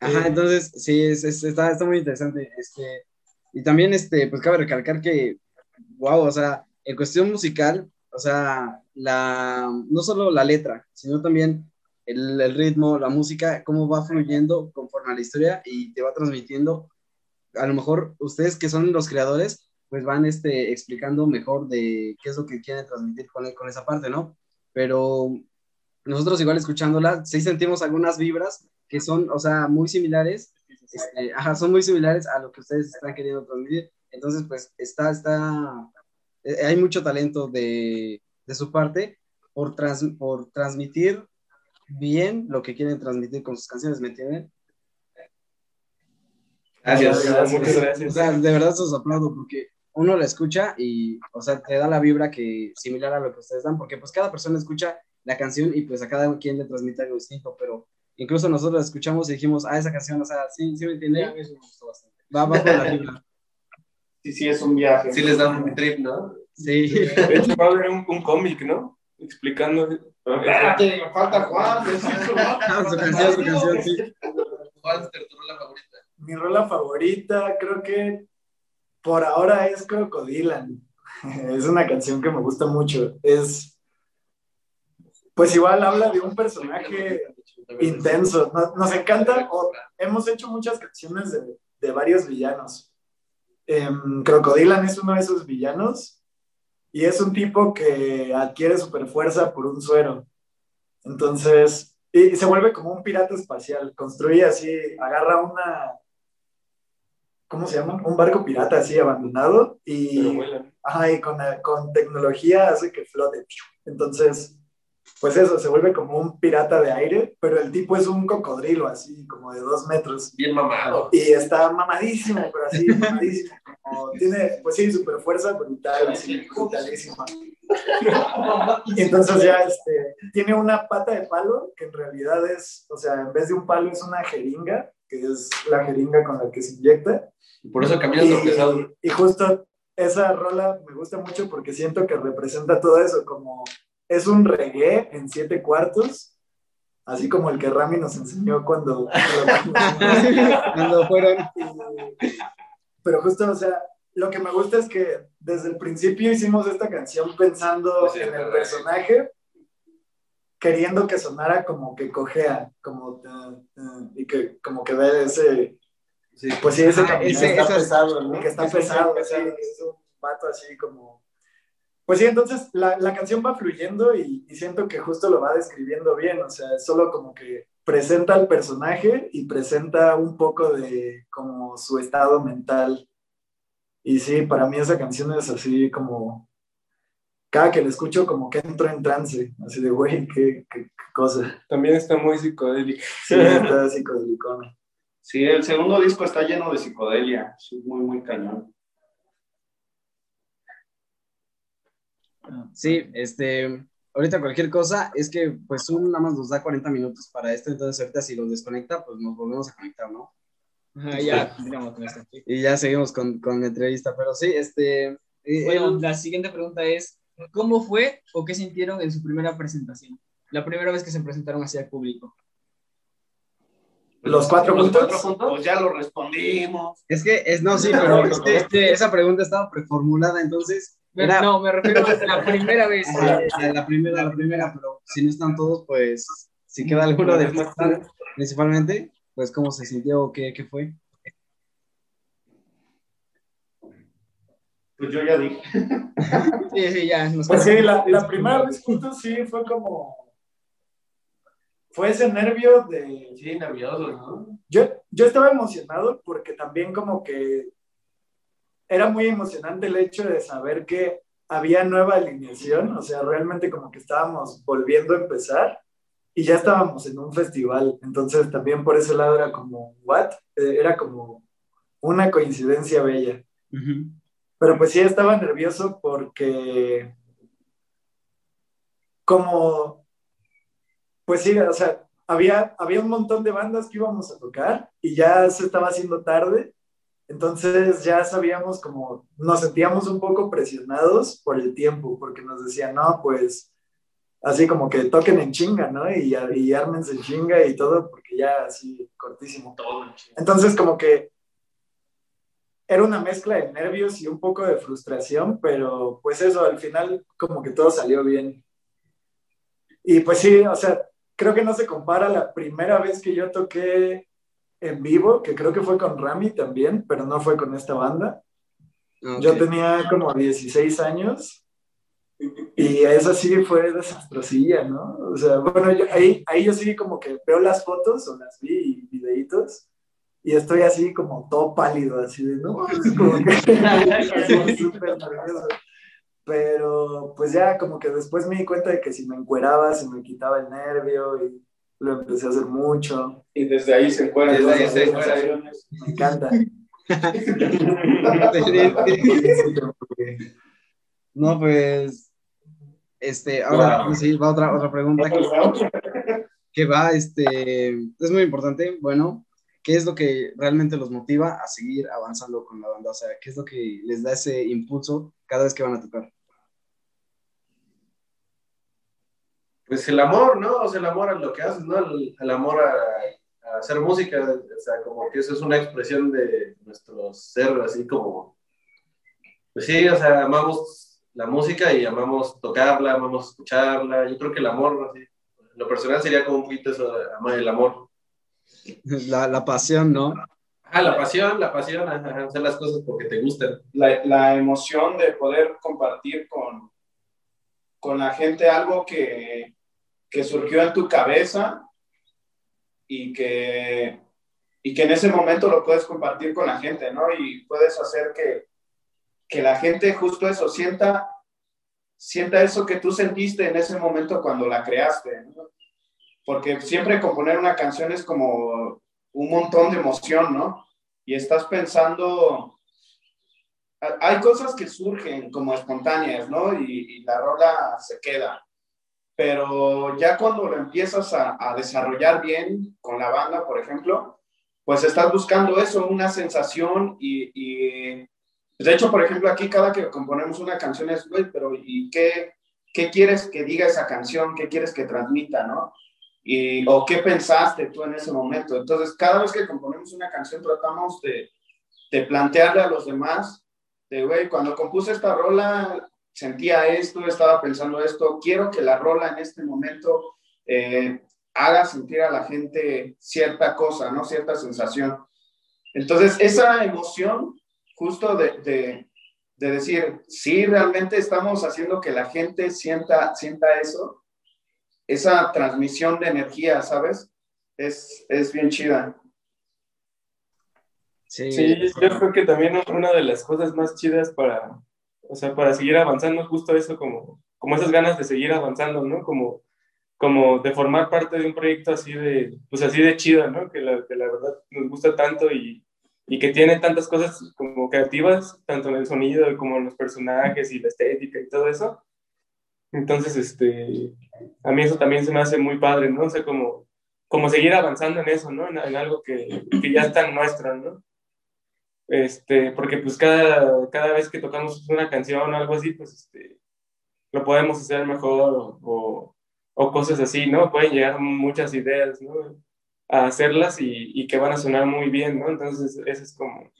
Ajá, Sí. entonces, sí, es, es- está, está muy interesante. Este, y también, este, pues cabe recalcar que, wow, o sea, en cuestión musical, o sea, la, no solo la letra, sino también el, el ritmo, la música, cómo va fluyendo conforme a la historia y te va transmitiendo. A lo mejor ustedes que son los creadores, pues van este, explicando mejor de qué es lo que quieren transmitir con, con esa parte, ¿no? Pero nosotros igual escuchándola, sí sentimos algunas vibras que son, o sea, muy similares, este, ajá, son muy similares a lo que ustedes están queriendo transmitir. Entonces, pues, está, está, eh, hay mucho talento de, de su parte por, trans, por transmitir bien lo que quieren transmitir con sus canciones, ¿me entienden? Gracias. Gracias. Muchas O gracias. sea, de verdad se los aplaudo porque uno la escucha y, o sea, te da la vibra que similar a lo que ustedes dan, porque pues cada persona escucha la canción y pues a cada quien le transmite algo distinto, pero incluso nosotros la escuchamos y dijimos, ah, esa canción, o sea, sí, sí me Sí, a mí eso me gustó bastante. va, va con la vibra. Sí, sí, es un viaje. Sí les da un trip, ¿no? Sí. De hecho, va a haber un, un cómic, ¿no? Explicando. Espérate, me falta Juan. su canción, su canción, sí. ¿Cuál es tu rola favorita? Mi rola favorita, creo que por ahora es Crocodilan. Es una canción que me gusta mucho. Es, pues igual habla de un personaje intenso. Nos, encanta, o hemos hecho muchas canciones de, de varios villanos. Em, Crocodilan es uno de esos villanos y es un tipo que adquiere super fuerza por un suero. Entonces, y se vuelve como un pirata espacial. Construye así, agarra una, ¿cómo se llama? Un barco pirata así abandonado y, ajá, y con, con tecnología hace que flote. Entonces, pues eso, se vuelve como un pirata de aire, pero el tipo es un cocodrilo así, como de dos metros. Bien mamado. Y está mamadísimo, pero así, mamadísimo. Como tiene, pues sí, super fuerza brutal, así, brutalísima. Y entonces ya, este, tiene una pata de palo, que en realidad es, o sea, en vez de un palo es una jeringa, que es la jeringa con la que se inyecta. Y por eso camina tropezado. Y, y justo esa rola me gusta mucho porque siento que representa todo eso, como es un reggae en siete cuartos, así como el que Rami nos enseñó cuando... Cuando fueron, Pero justo, o sea, lo que me gusta es que desde el principio hicimos esta canción pensando Pues sí, en el personaje, queriendo que sonara como que cojea, como... uh, uh, y que como que ve ese... Sí. Pues sí, ese Ah, ese- está esas- pesado, ¿no? Que está Es pesado, pesado. sí, es un vato así como... Pues sí, entonces la, la canción va fluyendo y, y siento que justo lo va describiendo bien, o sea, es solo como que presenta al personaje y presenta un poco de como su estado mental. Y sí, para mí esa canción es así como... Cada que la escucho como que entro en trance, así de, güey, qué, qué, qué cosa. También está muy psicodélico. Sí, está psicodelicona. Sí, el segundo disco está lleno de psicodelia. Sí, muy, muy cañón. Sí, este, ahorita cualquier cosa, es que pues Zoom nada más nos da 40 minutos para esto, entonces ahorita si los desconecta, pues nos volvemos a conectar, ¿no? Ajá, ya, continuamos con esto. Y ya seguimos con, con la entrevista, pero sí, este... eh, Bueno, el- la siguiente pregunta es, ¿cómo fue o qué sintieron en su primera presentación? La primera vez que se presentaron hacia el público. Los cuatro Los juntos. cuatro juntos. Pues ya lo respondimos. es que, es, no, sí, pero es que este, esa pregunta estaba preformulada, entonces... Me- Era, No, me refiero a la primera vez. Ah, la, la primera, la primera, pero si no están todos, pues si queda alguno de principalmente, pues cómo se sintió o qué, qué fue. Pues yo ya dije. Sí, sí, ya. Nos Pues sí, la, la primera vez juntos sí fue como. Fue ese nervio de. Sí, nerviosos, ¿no? Yo, yo estaba emocionado porque también, como que. Era muy emocionante el hecho de saber que había nueva alineación, o sea, realmente como que estábamos volviendo a empezar. y ya estábamos en un festival, entonces también por ese lado era como, ¿what? Eh, Era como una coincidencia bella. Pero pues sí estaba nervioso porque como, pues sí, o sea, había, había un montón de bandas que íbamos a tocar y ya se estaba haciendo tarde, entonces ya sabíamos como, nos sentíamos un poco presionados por el tiempo, porque nos decían, no, pues así como que toquen en chinga, ¿no? Y, y ármense en chinga y todo, porque ya así cortísimo. Todo en chinga. Entonces como que era una mezcla de nervios y un poco de frustración, pero pues eso, al final como que todo salió bien. Y pues sí, o sea, creo que no se compara la primera vez que yo toqué en vivo, que creo que fue con Rami también, pero no fue con esta banda. Yo Ok. tenía como 16 años y esa sí fue desastrosilla, ¿no? O sea, bueno, yo- ahí, ahí yo sí como que veo las fotos o las vi y videitos y estoy así como todo pálido, así de, no, es como que súper nervioso. Pero pues ya como que después me di cuenta de que si me encueraba se me quitaba el nervio y lo empecé a hacer mucho. Y desde ahí se encuentran Desde ahí se sensaciones. Me encanta. No, pues, este, ahora Wow. sí, va otra, otra pregunta que, que va, este, es muy importante, bueno, ¿qué es lo que realmente los motiva a seguir avanzando con la banda? O sea, ¿qué es lo que les da ese impulso cada vez que van a tocar? Pues el amor, ¿no? O sea, el amor a lo que haces, ¿no? El, amor a, hacer música, o sea, como que eso es una expresión de nuestro ser, así como, pues sí, o sea, amamos la música y amamos tocarla, amamos escucharla. Yo creo que el amor, así, lo personal sería como un poquito eso, el amor. La, la pasión, ¿no? Ah, la pasión, la pasión, ajá, hacer las cosas porque te gustan. la, la emoción de poder compartir con, con la gente algo que, que surgió en tu cabeza y que, y que en ese momento lo puedes compartir con la gente, ¿no? Y puedes hacer que, que la gente justo eso sienta, sienta eso que tú sentiste en ese momento cuando la creaste, ¿no? Porque siempre componer una canción es como un montón de emoción, ¿no? Y estás pensando hay cosas que surgen como espontáneas, ¿no? Y, y la rola se queda. Pero ya cuando lo empiezas a, a, desarrollar bien con la banda, por ejemplo, pues estás buscando eso, una sensación y, y de hecho, por ejemplo, aquí cada que componemos una canción es, güey, pero ¿y qué, qué quieres que diga esa canción? ¿Qué quieres que transmita, no? Y, o qué pensaste tú en ese momento. Entonces, cada vez que componemos una canción tratamos de, de plantearle a los demás de, güey, cuando compuse esta rola, sentía esto, estaba pensando esto, quiero que la rola en este momento eh, haga sentir a la gente cierta cosa, ¿no? Cierta sensación. Entonces, esa emoción justo de, de, de, decir, sí, realmente estamos haciendo que la gente sienta, sienta eso, esa transmisión de energía, ¿sabes? Es, es bien chida. Sí. sí, yo creo que también una de las cosas más chidas para, o sea, para seguir avanzando, justo eso, como, como esas ganas de seguir avanzando, ¿no? Como, como de formar parte de un proyecto así de, pues así de chido, ¿no? Que la, que la verdad nos gusta tanto y, y que tiene tantas cosas como creativas, tanto en el sonido como en los personajes y la estética y todo eso. Entonces, este, a mí eso también se me hace muy padre, ¿no? O sea, como, seguir avanzando en eso, ¿no? En, algo que, que ya está nuestro, ¿no? este, porque pues cada, cada vez que tocamos una canción o algo así, pues este, lo podemos hacer mejor o, o, cosas así, ¿no? Pueden llegar muchas ideas, ¿no? A hacerlas y, y, que van a sonar muy bien, ¿no? Entonces, esa es como,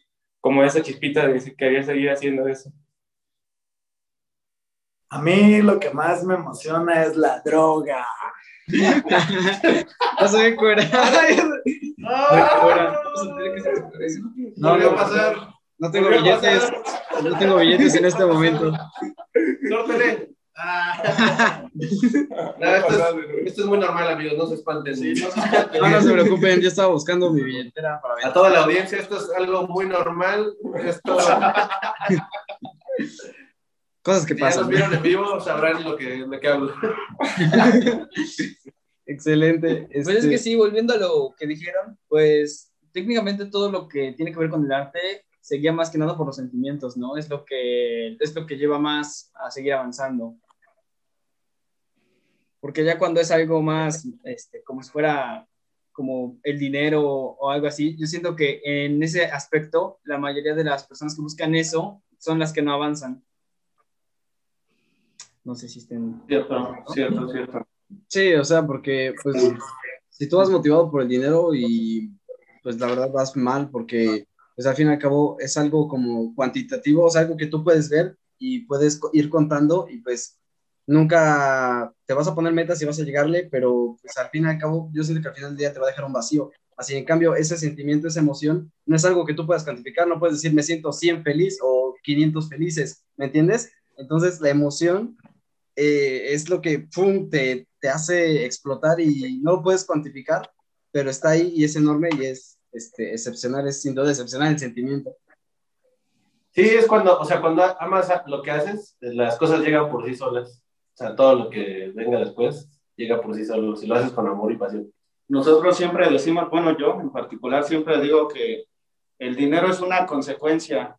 como esa chispita de querer seguir haciendo eso. A mí lo que más me emociona es la droga. Vas a ver fuera. No, no, pasar. No tengo billetes. No tengo billetes en este momento. Sórtele. Ah. No, esto, es, esto, es, muy normal, amigos, no se espanten. Sí, no, se espanten. no, no se preocupen, yo estaba buscando mi billetera para ver. A toda la audiencia, esto es algo muy normal. Esto... Cosas que si pasan. ya nos vieron en vivo, sabrán lo que, de qué hablo. Excelente. Pues es Este, que sí, volviendo a lo que dijeron, pues técnicamente todo lo que tiene que ver con el arte se guía más que nada por los sentimientos, ¿no? Es lo que, es lo que lleva más a seguir avanzando. Porque ya cuando es algo más, este, como si fuera como el dinero o algo así, yo siento que en ese aspecto la mayoría de las personas que buscan eso son las que no avanzan. No sé si estén... Cierto, cierto, cierto. Sí, o sea, porque pues si tú vas motivado por el dinero y pues la verdad vas mal porque pues al fin y al cabo es algo como cuantitativo, o sea, algo que tú puedes ver y puedes ir contando y pues nunca te vas a poner metas y vas a llegarle, pero pues al fin y al cabo yo siento que al final del día te va a dejar un vacío. Así en cambio ese sentimiento, esa emoción no es algo que tú puedas cuantificar, no puedes decir me siento 100 feliz o 500 felices, ¿me entiendes? Entonces la emoción eh, es lo que pum, te, te hace explotar y no lo puedes cuantificar, pero está ahí y es enorme y es este, excepcional, es sin duda excepcional el sentimiento. Sí, es cuando, o sea, cuando amas a- lo que haces, las cosas llegan por sí solas. O sea, todo lo que venga después llega por sí solo, si lo haces con amor y pasión. Nosotros siempre decimos, bueno, yo en particular siempre digo que el dinero es una consecuencia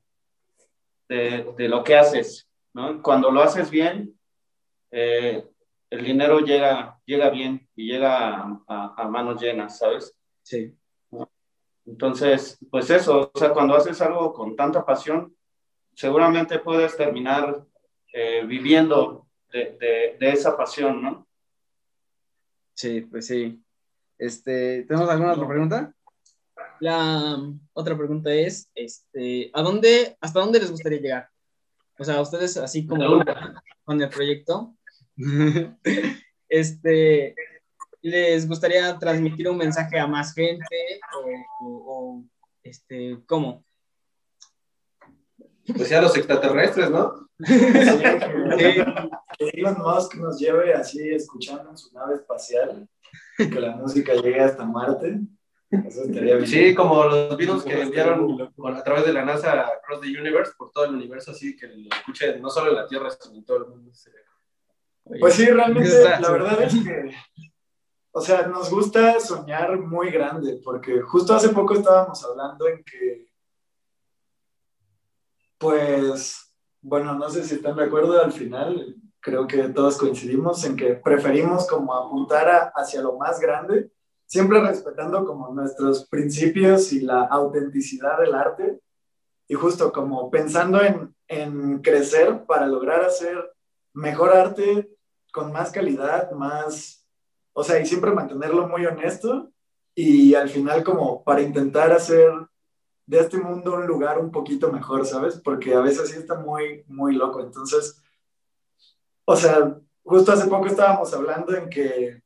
de, de lo que haces, ¿no? Cuando lo haces bien, eh, el dinero llega, llega bien y llega a, a- a manos llenas, ¿sabes? Sí. Entonces, pues eso, o sea, cuando haces algo con tanta pasión, seguramente puedes terminar eh, viviendo de, de- de esa pasión, ¿no? Sí, pues sí. Este, ¿Tenemos alguna otra pregunta? La um, otra pregunta es, este, ¿a dónde, hasta dónde les gustaría llegar? O sea, ustedes así como con el proyecto, este, ¿les gustaría transmitir un mensaje a más gente o, o- o, este, cómo? Pues ya los extraterrestres, ¿no? que, que Elon Musk nos lleve así escuchando en su nave espacial, que la música llegue hasta Marte. Eso estaría bien. Sí, como los virus que enviaron con- a través de la NASA Across the Universe, por todo el universo, así que lo escuchen no solo en la Tierra, sino en todo el mundo. Pues sí, realmente la verdad es que, o sea, nos gusta soñar muy grande, porque justo hace poco estábamos hablando en que, pues, bueno, no sé si están de acuerdo al final, creo que todos coincidimos en que preferimos como apuntar a- hacia lo más grande, siempre respetando como nuestros principios y la autenticidad del arte, y justo como pensando en, en crecer para lograr hacer mejor arte con más calidad, más, o sea, y siempre mantenerlo muy honesto y al final como para intentar hacer de este mundo un lugar un poquito mejor, ¿sabes? Porque a veces sí está muy, muy loco. Entonces, o sea, justo hace poco estábamos hablando en que,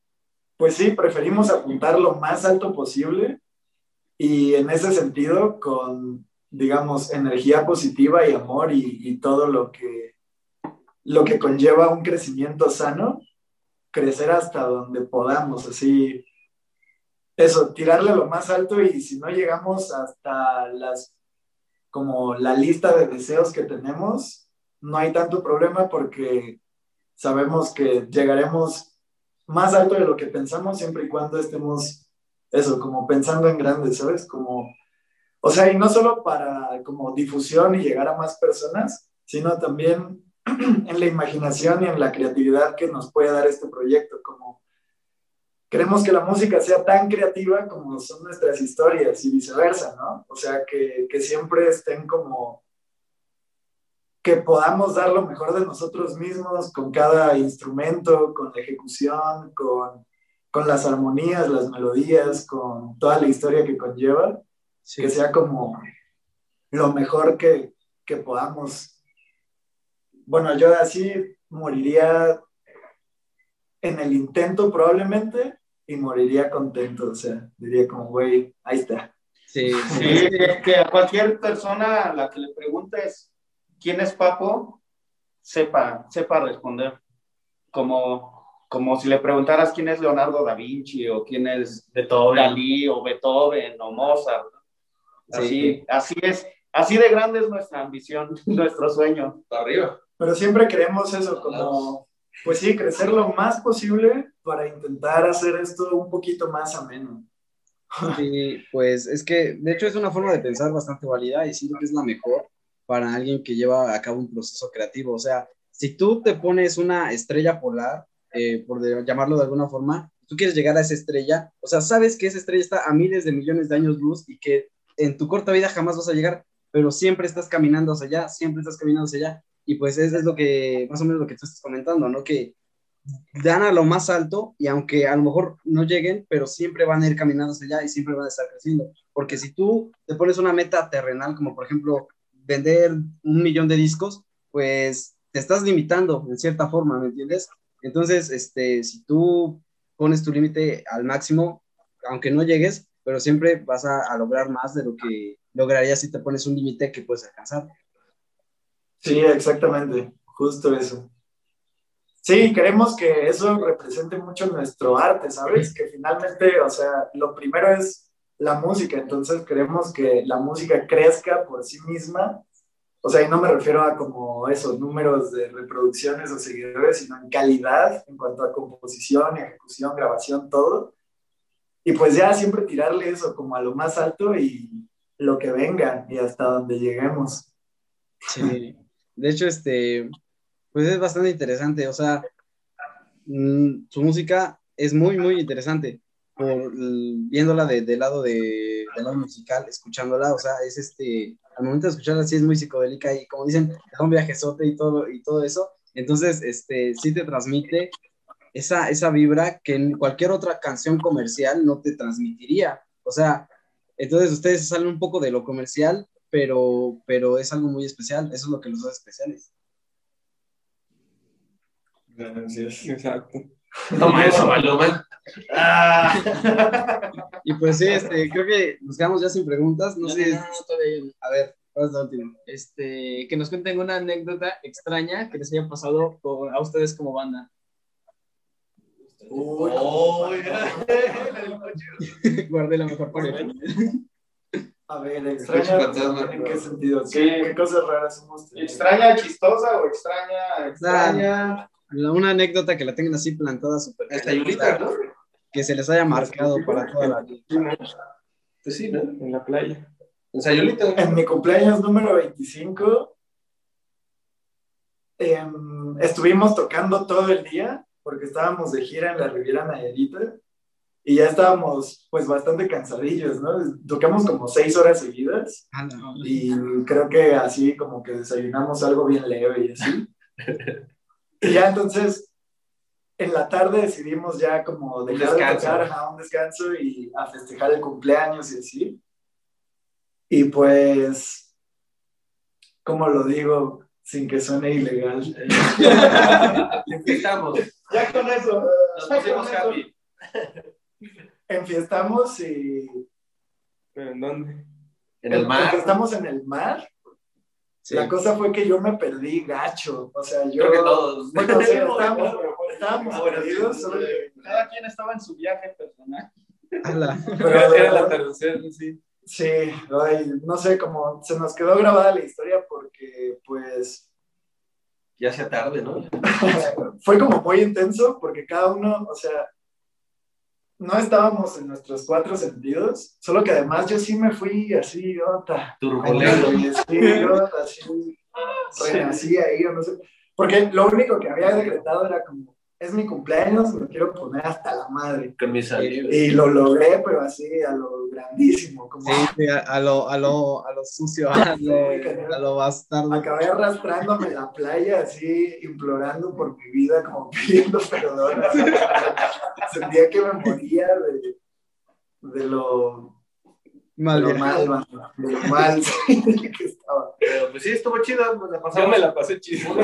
pues sí, preferimos apuntar lo más alto posible y en ese sentido con, digamos, energía positiva y amor y, y todo lo que lo que conlleva un crecimiento sano, crecer hasta donde podamos, así, eso, tirarle lo más alto y si no llegamos hasta las, como la lista de deseos que tenemos, no hay tanto problema porque sabemos que llegaremos más alto de lo que pensamos siempre y cuando estemos, eso, como pensando en grande, ¿sabes? Como, o sea, y no solo para como difusión y llegar a más personas, sino también en la imaginación y en la creatividad que nos puede dar este proyecto. Como queremos que la música sea tan creativa como son nuestras historias y viceversa, ¿no? O sea, que, que siempre estén como que podamos dar lo mejor de nosotros mismos con cada instrumento, con la ejecución, con, con las armonías, las melodías, con toda la historia que conlleva, Sí. que sea como lo mejor que, que podamos bueno, yo así moriría en el intento probablemente y moriría contento, o sea, diría como, güey, ahí está. Sí, sí. Sí, que, que a cualquier persona a la que le preguntes quién es Papo, sepa, sepa responder. Como, como si le preguntaras quién es Leonardo da Vinci o quién es Beethoven. Dalí o Beethoven o Mozart. Así, Sí. así es, así de grande es nuestra ambición, nuestro sueño. Para arriba. Pero siempre queremos eso, como pues sí, crecer lo más posible para intentar hacer esto un poquito más ameno. Sí, pues es que de hecho es una forma de pensar bastante válida y siento que es la mejor para alguien que lleva a cabo un proceso creativo. O sea, si tú te pones una estrella polar, eh, por de- llamarlo de alguna forma, tú quieres llegar a esa estrella, o sea, sabes que esa estrella está a miles de millones de años luz y que en tu corta vida jamás vas a llegar, pero siempre estás caminando hacia allá, siempre estás caminando hacia allá. Y pues eso es lo que, más o menos lo que tú estás comentando, ¿no? Que dan a lo más alto y aunque a lo mejor no lleguen, pero siempre van a ir caminando hacia allá y siempre van a estar creciendo. Porque si tú te pones una meta terrenal, como por ejemplo vender un millón de discos, pues te estás limitando en cierta forma, ¿me entiendes? Entonces, este, si tú pones tu límite al máximo, aunque no llegues, pero siempre vas a, a lograr más de lo que lograrías si te pones un límite que puedes alcanzar. Sí, exactamente, justo eso. Sí, queremos que eso represente mucho nuestro arte, ¿sabes? Que finalmente, o sea, lo primero es la música, entonces queremos que la música crezca por sí misma. O sea, y no me refiero a como esos números de reproducciones o seguidores, sino en calidad en cuanto a composición, ejecución, grabación, todo. Y pues ya siempre tirarle eso como a lo más alto y lo que venga y hasta donde lleguemos. Sí. De hecho, este, pues es bastante interesante. O sea, mm, su música es muy, muy interesante. Por, viéndola de- del lado de, del lado musical, escuchándola, o sea, es este, al momento de escucharla sí es muy psicodélica y como dicen, da un viajezote y todo, y todo eso. Entonces, este, sí te transmite esa, esa vibra que en cualquier otra canción comercial no te transmitiría. O sea, entonces ustedes salen un poco de lo comercial, pero, pero es algo muy especial. Eso es lo que los hace especiales. Exacto. Toma eso, Maluma. Ah. Y pues sí, este, creo que nos quedamos ya sin preguntas. No, No, sé, no, no, no, todavía no. a ver, ¿cuál es la última? Este, que nos cuenten una anécdota extraña que les haya pasado a ustedes como banda. Uy, Oh, Guardé la mejor para el A ver, extraña. fantasma. ¿En qué sentido? Sí. ¿Qué, qué cosas raras hemos tenido? ¿Extraña, chistosa o extraña, extraña? La- Una anécdota que la tengan así plantada súper Esta Yulita, ¿no? que se les haya marcado para toda la vida. Pues sí, ¿no? En la playa. En Sayulita. En mi cumpleaños número 25, em, estuvimos tocando todo el día porque estábamos de gira en la Riviera Nayarita y ya estábamos pues bastante cansadillos, ¿no? Tocamos como seis horas seguidas y creo que así como que desayunamos algo bien leve y así. Y ya entonces, en la tarde decidimos ya como dejar de tocar a un descanso y a festejar el cumpleaños y así. Y pues, ¿cómo lo digo? Sin que suene ilegal. Estamos. Ya con eso. Nos pusimos happy. Enfiestamos y... ¿Pero en dónde? En el mar. Estamos en el mar. La cosa fue que yo me perdí gacho. O sea, yo... Creo que todos. Bueno, sí, estábamos, estábamos Ah, bueno, sí, perdidos. Cada quien estaba en su viaje personal. Ala. pero- Era, era el atardecer, sí. Sí, ay, no sé, como se nos quedó grabada la historia porque pues Ya sea tarde, ¿no? fue como muy intenso porque cada uno, o sea, no estábamos en nuestros cuatro sentidos, solo que además yo sí me fui así, otra, Turbulento. sí, así, renací ahí, o no sé, porque lo único que había decretado era como, es mi cumpleaños, me quiero poner hasta la madre. Con mis amigos. Y lo logré, pero así a lo grandísimo, como Sí, sí, a, a lo, a, lo, a lo sucio, a lo, a lo bastardo. Acabé arrastrándome en la playa, así, implorando por mi vida, como pidiendo perdón. Sentía que me moría de, de lo, Mal lo mal, de lo mal sí, que estaba. Pero pues sí, estuvo chido. Nos la Yo me la pasé chido.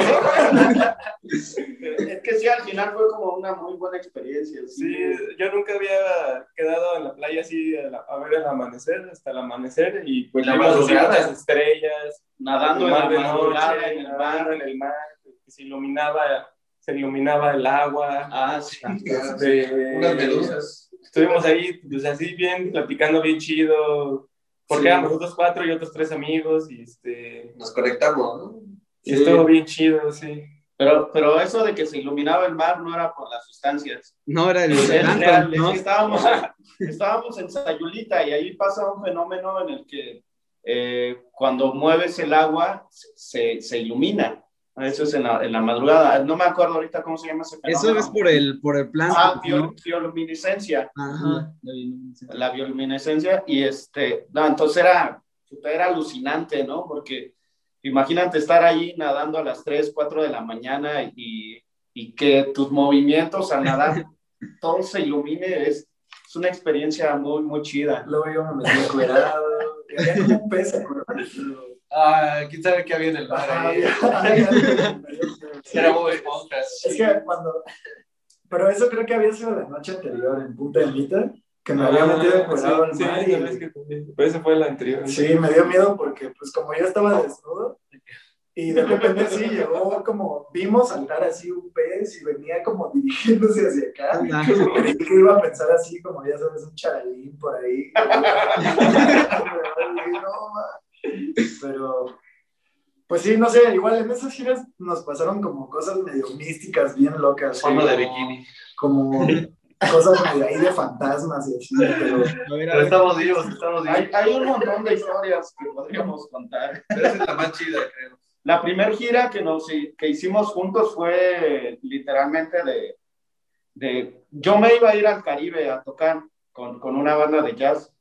Es que sí, al final fue como una muy buena experiencia. Sí, yo nunca había quedado en la playa así a, la- a ver el amanecer, hasta el amanecer, y pues La madrugada. muchas estrellas, Nadando en el la mar de noche, en el nadando mar. en el mar, que se iluminaba, se iluminaba el agua. Ah, sí. este, Unas medusas. Estuvimos ahí, pues así bien, platicando bien chido, porque Sí. éramos nosotros cuatro y otros tres amigos, y este, Nos conectamos, ¿no? y estuvo bien chido, sí. Pero, pero eso de que se iluminaba el mar no era por las sustancias. No, era el real, ¿no? estábamos, estábamos en Sayulita y ahí pasa un fenómeno en el que eh, cuando mueves el agua se, se ilumina. Eso es en la, en la madrugada. No me acuerdo ahorita cómo se llama ese fenómeno. Eso es por el, por el plancton, Ah, ¿no? biol- bioluminiscencia. Ajá. La bioluminescencia y este, no, entonces era, era alucinante, ¿no? Porque imagínate estar ahí nadando a las 3, 4 de la mañana y, y que tus movimientos al nadar todo se ilumine, es, es una experiencia muy, muy chida. Luego yo me metí como un pez, Ah, quién sabe qué había en el ahí. algo. Era Bob Esponja. Es que cuando. Pero eso creo que había sido la noche anterior en Punta del Mita, que me había metido encuerado al sí, mar. sí, y- vez que. Pero ese fue el anterior. Sí, me dio miedo porque, pues, como yo estaba desnudo, y de repente sí llegó como, vimos saltar así un pez y venía como dirigiéndose hacia acá. Creí que iba a pensar así, como ya sabes, un charalín por ahí. No, ma. Pero, pues sí, no sé, igual en esas giras nos pasaron como cosas medio místicas, bien locas. Fondo como- de bikini. Como cosas medio ahí de fantasmas y así, pero... Pero estamos vivos, estamos Hay, vivos. hay un montón de historias que podríamos contar. Pero esa es la más chida, creo. La primera gira que, nos, que hicimos juntos fue literalmente de, de... Yo me iba a ir al Caribe a tocar con, con una banda de jazz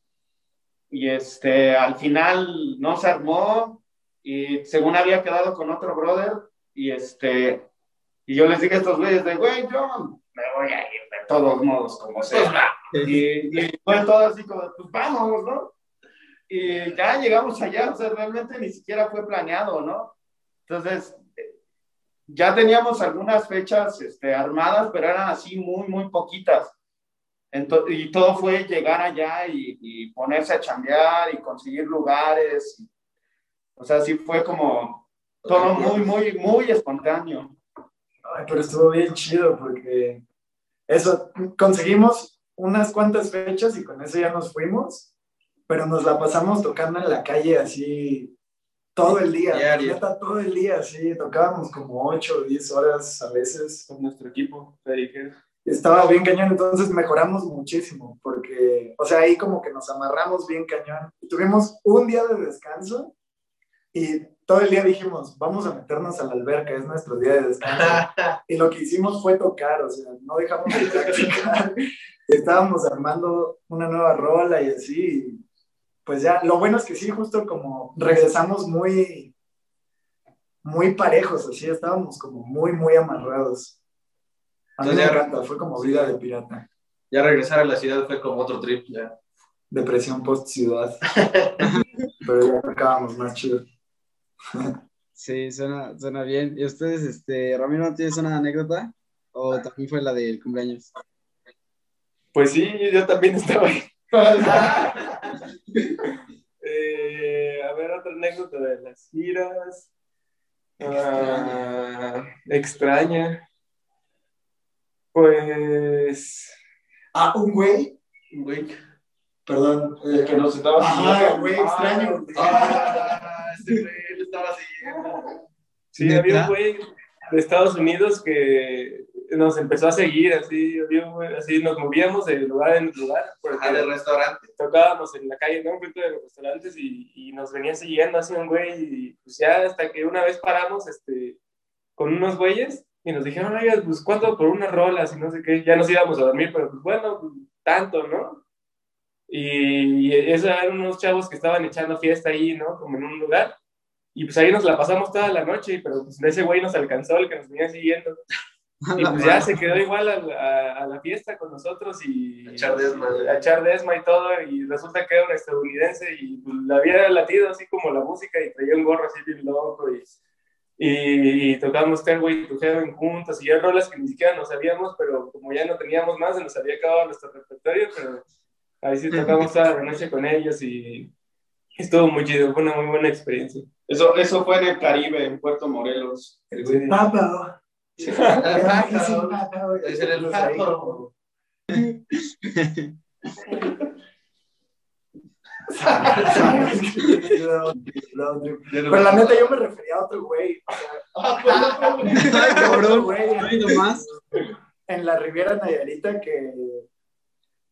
y este, al final no se armó y según había quedado con otro brother y este... Y yo les dije a estos güeyes de, güey, yo me voy a ir de todos modos, como sea. Y, y fue todo así como, pues vamos, ¿no? Y ya llegamos allá, o sea, realmente ni siquiera fue planeado, ¿no? Entonces, ya teníamos algunas fechas este, armadas, pero eran así muy, muy poquitas. Ento- y todo fue llegar allá y, y ponerse a chambear y conseguir lugares. O sea, sí fue como todo muy, muy, muy espontáneo. Ay, pero estuvo bien chido porque eso, conseguimos unas cuantas fechas y con eso ya nos fuimos, pero nos la pasamos tocando en la calle así todo el día, Diario. todo el día, así, tocábamos como 8 o 10 horas a veces. Con nuestro equipo, Federico. Estaba bien cañón, entonces mejoramos muchísimo porque, o sea, ahí como que nos amarramos bien cañón. Y tuvimos un día de descanso y todo el día dijimos, vamos a meternos a la alberca, es nuestro día de descanso. Y lo que hicimos fue tocar, o sea, no dejamos de practicar. Estábamos armando una nueva rola y así. y pues ya, lo bueno es que sí, justo como regresamos muy, muy parejos, así, estábamos como muy, muy amarrados. Entonces ya- encanta, fue como vida de pirata. Ya regresar a la ciudad fue como otro trip, ya. Depresión post-ciudad. Pero ya acabamos más chido. Sí, suena, suena bien. ¿Y ustedes, este, Ramiro, ¿no tienes una anécdota? ¿O también fue la del cumpleaños? Pues sí, yo también estaba ahí. Eh, a ver, otra anécdota de las giras. Ah, extraña. Pues. Ah, un güey, Güey. perdón. El eh, que nos estaba siguiendo. güey, extraño. Ah, este güey lo estaba siguiendo. Sí, había un güey de Estados Unidos que nos empezó a seguir, así, había un güey- así nos movíamos de lugar en lugar, Ajá, del restaurante. tocábamos en la calle, ¿no? Frente de los restaurantes y, y nos venía siguiendo así un güey y pues ya hasta que una vez paramos este, con unos güeyes y nos dijeron, oiga, pues cuánto por unas rolas y no sé qué, ya nos íbamos a dormir, pero pues bueno, pues, tanto, ¿no? Y, y esos eran unos chavos que estaban echando fiesta ahí, ¿no? Como en un lugar. Y pues ahí nos la pasamos toda la noche, pero pues ese güey nos alcanzó, el que nos venía siguiendo. Y pues ya se quedó igual a la, a- a la fiesta con nosotros y A echar desma. a echar desma y todo, y resulta que era un estadounidense y pues, la había latido así como la música y traía un gorro así bien loco y, y, y tocamos Stairway to Heaven juntos y ya rolas que ni siquiera nos sabíamos, pero como ya no teníamos más, se nos había acabado nuestro repertorio, pero ahí sí tocamos toda la noche con ellos y estuvo muy chido, fue una muy buena experiencia. Eso, eso fue en el Caribe, en Puerto Morelos. El güey- Papa. Sí, papa, era el Pero la neta, yo me refería a otro güey. Cabrón, güey. nomás. En la Riviera Nayarita que.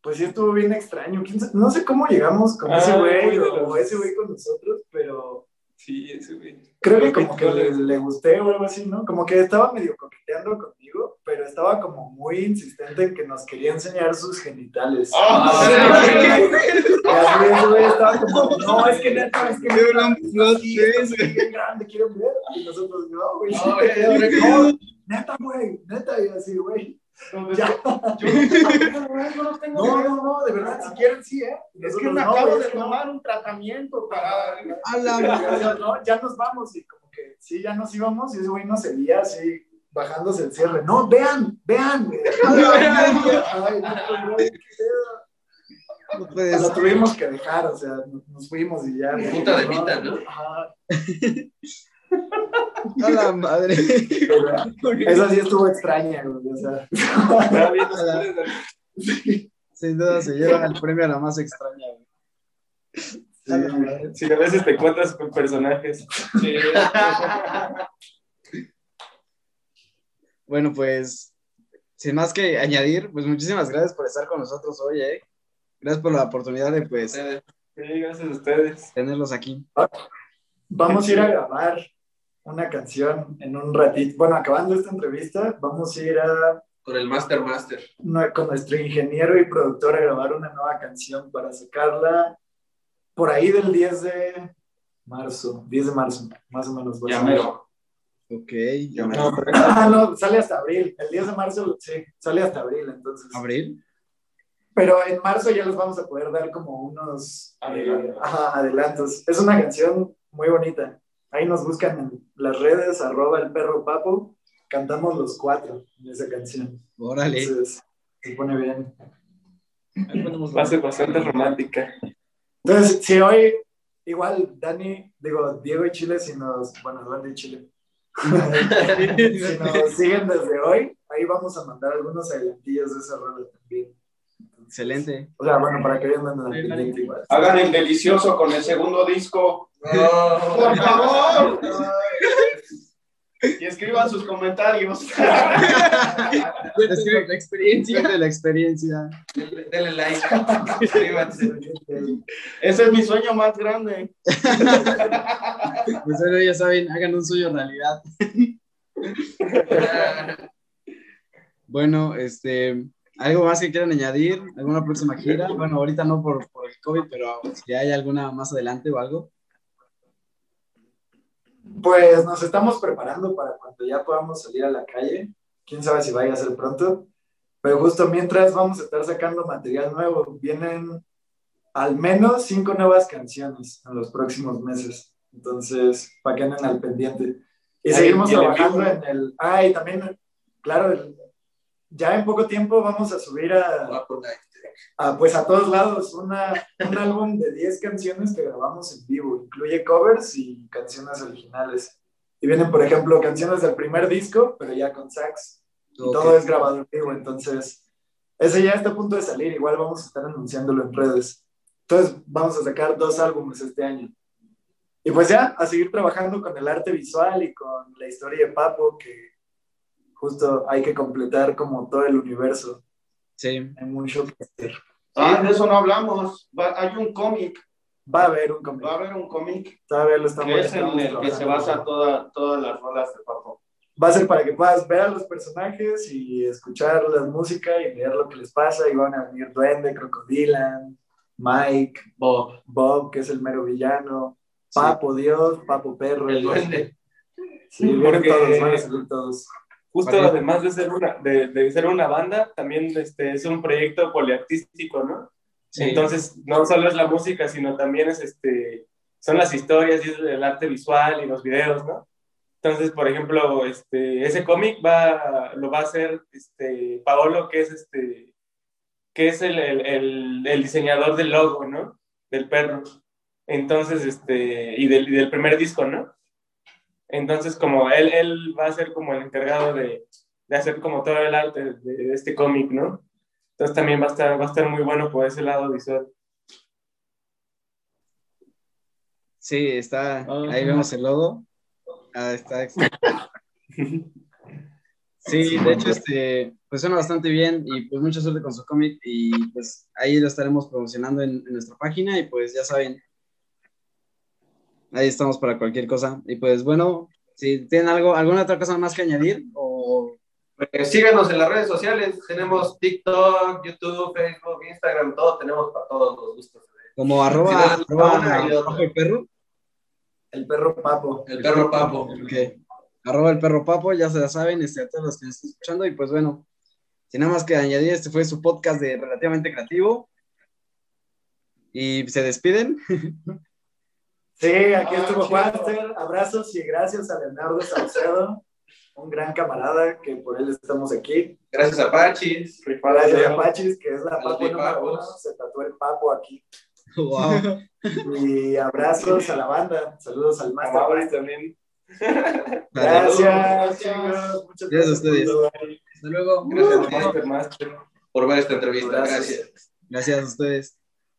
Pues sí estuvo bien extraño. ¿Quién sa- No sé cómo llegamos con Ah, ese güey muy de o ese güey con nosotros, pero Sí, ese güey. creo que como que le, controles. le gusté o algo así, ¿no? Como que estaba medio coqueteando conmigo, pero estaba como muy insistente en que nos quería enseñar sus genitales. Ah, Y así ese güey estaba como, no, es que neta, es que sí, twist, esto es bien grande, quieren ver. Y nosotros, no, güey, No. No, neta, güey, neta, y así, güey. Ya. Yo no tengo No, no, no, de verdad, si quieren, sí, ¿eh? Es que me no, acabo de no. tomar un tratamiento para. A la no, ya nos vamos, y como que sí, ya nos íbamos, y ese güey nos seguía así, bajándose el cierre. No, vean, vean. Ay, no. No Lo tuvimos que dejar, o sea, nos fuimos y ya. Punta de vista, ¿no? Ajá. A la madre. Esa sí estuvo extraña, güey, o sea. Sin duda se lleva el premio a la más extraña. güey. A. Sí, a veces te encuentras con personajes. Bueno, pues, sin más que añadir, pues muchísimas gracias por estar con nosotros hoy, ¿eh? Gracias por la oportunidad de, pues. Sí, gracias a ustedes. tenerlos aquí. Vamos a ir a grabar una canción en un ratito. Bueno, acabando esta entrevista, vamos a ir a Con el Master Master. no- con nuestro ingeniero y productor a grabar una nueva canción para sacarla por ahí del 10 de marzo, 10 de marzo, más o menos. Ya mero. Ok. No, pero- Ah, no, sale hasta abril. El 10 de marzo, sí, sale hasta abril, entonces. ¿Abril? Pero en marzo ya les vamos a poder dar como unos eh, ajá, adelantos. Es una canción muy bonita. Ahí nos buscan en las redes, arroba el perro papo. Cantamos los cuatro en esa canción. Órale. Entonces, se pone bien. Va a ser bastante romántica. Entonces, si hoy, igual, Dani, digo, Diego y Chile, si nos, bueno, Dani y Chile, si nos siguen desde hoy, ahí vamos a mandar algunos adelantillos de esa rola también. Excelente. O sea, bueno, para que vean. Hagan el delicioso con el segundo disco. Por favor. Y escriban sus comentarios. Cuéntenos la experiencia. de la experiencia. Denle, denle like. Suscríbanse. Ese es mi sueño más grande. Pues bueno, ya saben, hagan un sueño realidad. Bueno, este, ¿algo más que quieran añadir? ¿Alguna próxima gira? Bueno, ahorita no por, por el COVID, pero si hay alguna más adelante o algo. Pues nos estamos preparando para cuando ya podamos salir a la calle. Quién sabe si vaya a ser pronto. Pero justo mientras vamos a estar sacando material nuevo. Vienen al menos cinco nuevas canciones en los próximos meses. Entonces, para que anden al pendiente. Y seguimos el trabajando en el... Ah, y también, claro, el- ya en poco tiempo vamos a subir a, a, pues a todos lados una, un álbum de 10 canciones que grabamos en vivo. Incluye covers y canciones originales. Y vienen, por ejemplo, canciones del primer disco, pero ya con sax. Y todo es grabado en vivo. Entonces, ese ya está a punto de salir. Igual vamos a estar anunciándolo en redes. Entonces, vamos a sacar dos álbumes este año. Y pues ya, a seguir trabajando con el arte visual y con la historia de Papo, que justo hay que completar como todo el universo. Sí. Hay mucho que hacer. Ah, de eso no hablamos. Va- hay un cómic. Va a haber un cómic. Va a haber un cómic Todavía lo estamos que es en estamos el que se basa toda, todas las rolas de Papo. Va a ser para que puedas ver a los personajes y escuchar la música y leer lo que les pasa. Y van a venir Duende, Crocodilan, Mike, Bob. Bob, que es el mero villano, Papo Dios, Papo Perro. El duende. Sí, vienen Porque- todos, van a salir todos. Justo además de ser una, de, de ser una banda, también este, es un proyecto poliartístico, ¿no? Sí. Entonces, no solo es la música, sino también es este, son las historias y es el arte visual y los videos, ¿no? Entonces, por ejemplo, este, ese cómic va, lo va a hacer este, Paolo, que es, este, que es el, el, el- el diseñador del logo, ¿no? Del perro. Entonces, este, y del, y del primer disco, ¿no? Entonces, como él, él va a ser como el encargado de, de hacer como todo el arte de, de este cómic, ¿no? Entonces también va a estar, va a estar muy bueno por ese lado visual. Sí, está. Ajá. Ahí vemos el logo. Ah, está. Sí, de hecho, este, pues suena bastante bien y pues mucha suerte con su cómic y pues ahí lo estaremos promocionando en, en nuestra página y pues ya saben, ahí estamos para cualquier cosa. Y pues bueno, si tienen algo, alguna otra cosa más que añadir o Eh, síganos en las redes sociales. Tenemos TikTok, YouTube, Facebook, Instagram, todo tenemos para todos los gustos. como arroba, arroba el perro. El perro papo. El perro papo. Arroba el perro papo, ya se la saben, este, a todos los que nos están escuchando. Y pues bueno, sin nada más que añadir, este fue su podcast de Relativamente Creativo. Y se despiden. Sí, aquí estuvo Juanster. Abrazos y gracias a Leonardo Saucedo, un gran camarada que por él estamos aquí. Gracias a Pachis. Gracias a Pachis, que es la A papo número uno. Se tatuó el papo aquí. wow. Y abrazos a la banda. Saludos al A Master. Mauri también. Gracias, chicos. Muchas Gracias a gracias. ustedes. Hasta luego. Gracias a ti Master, master. por ver esta entrevista. Gracias. Gracias. Gracias a ustedes.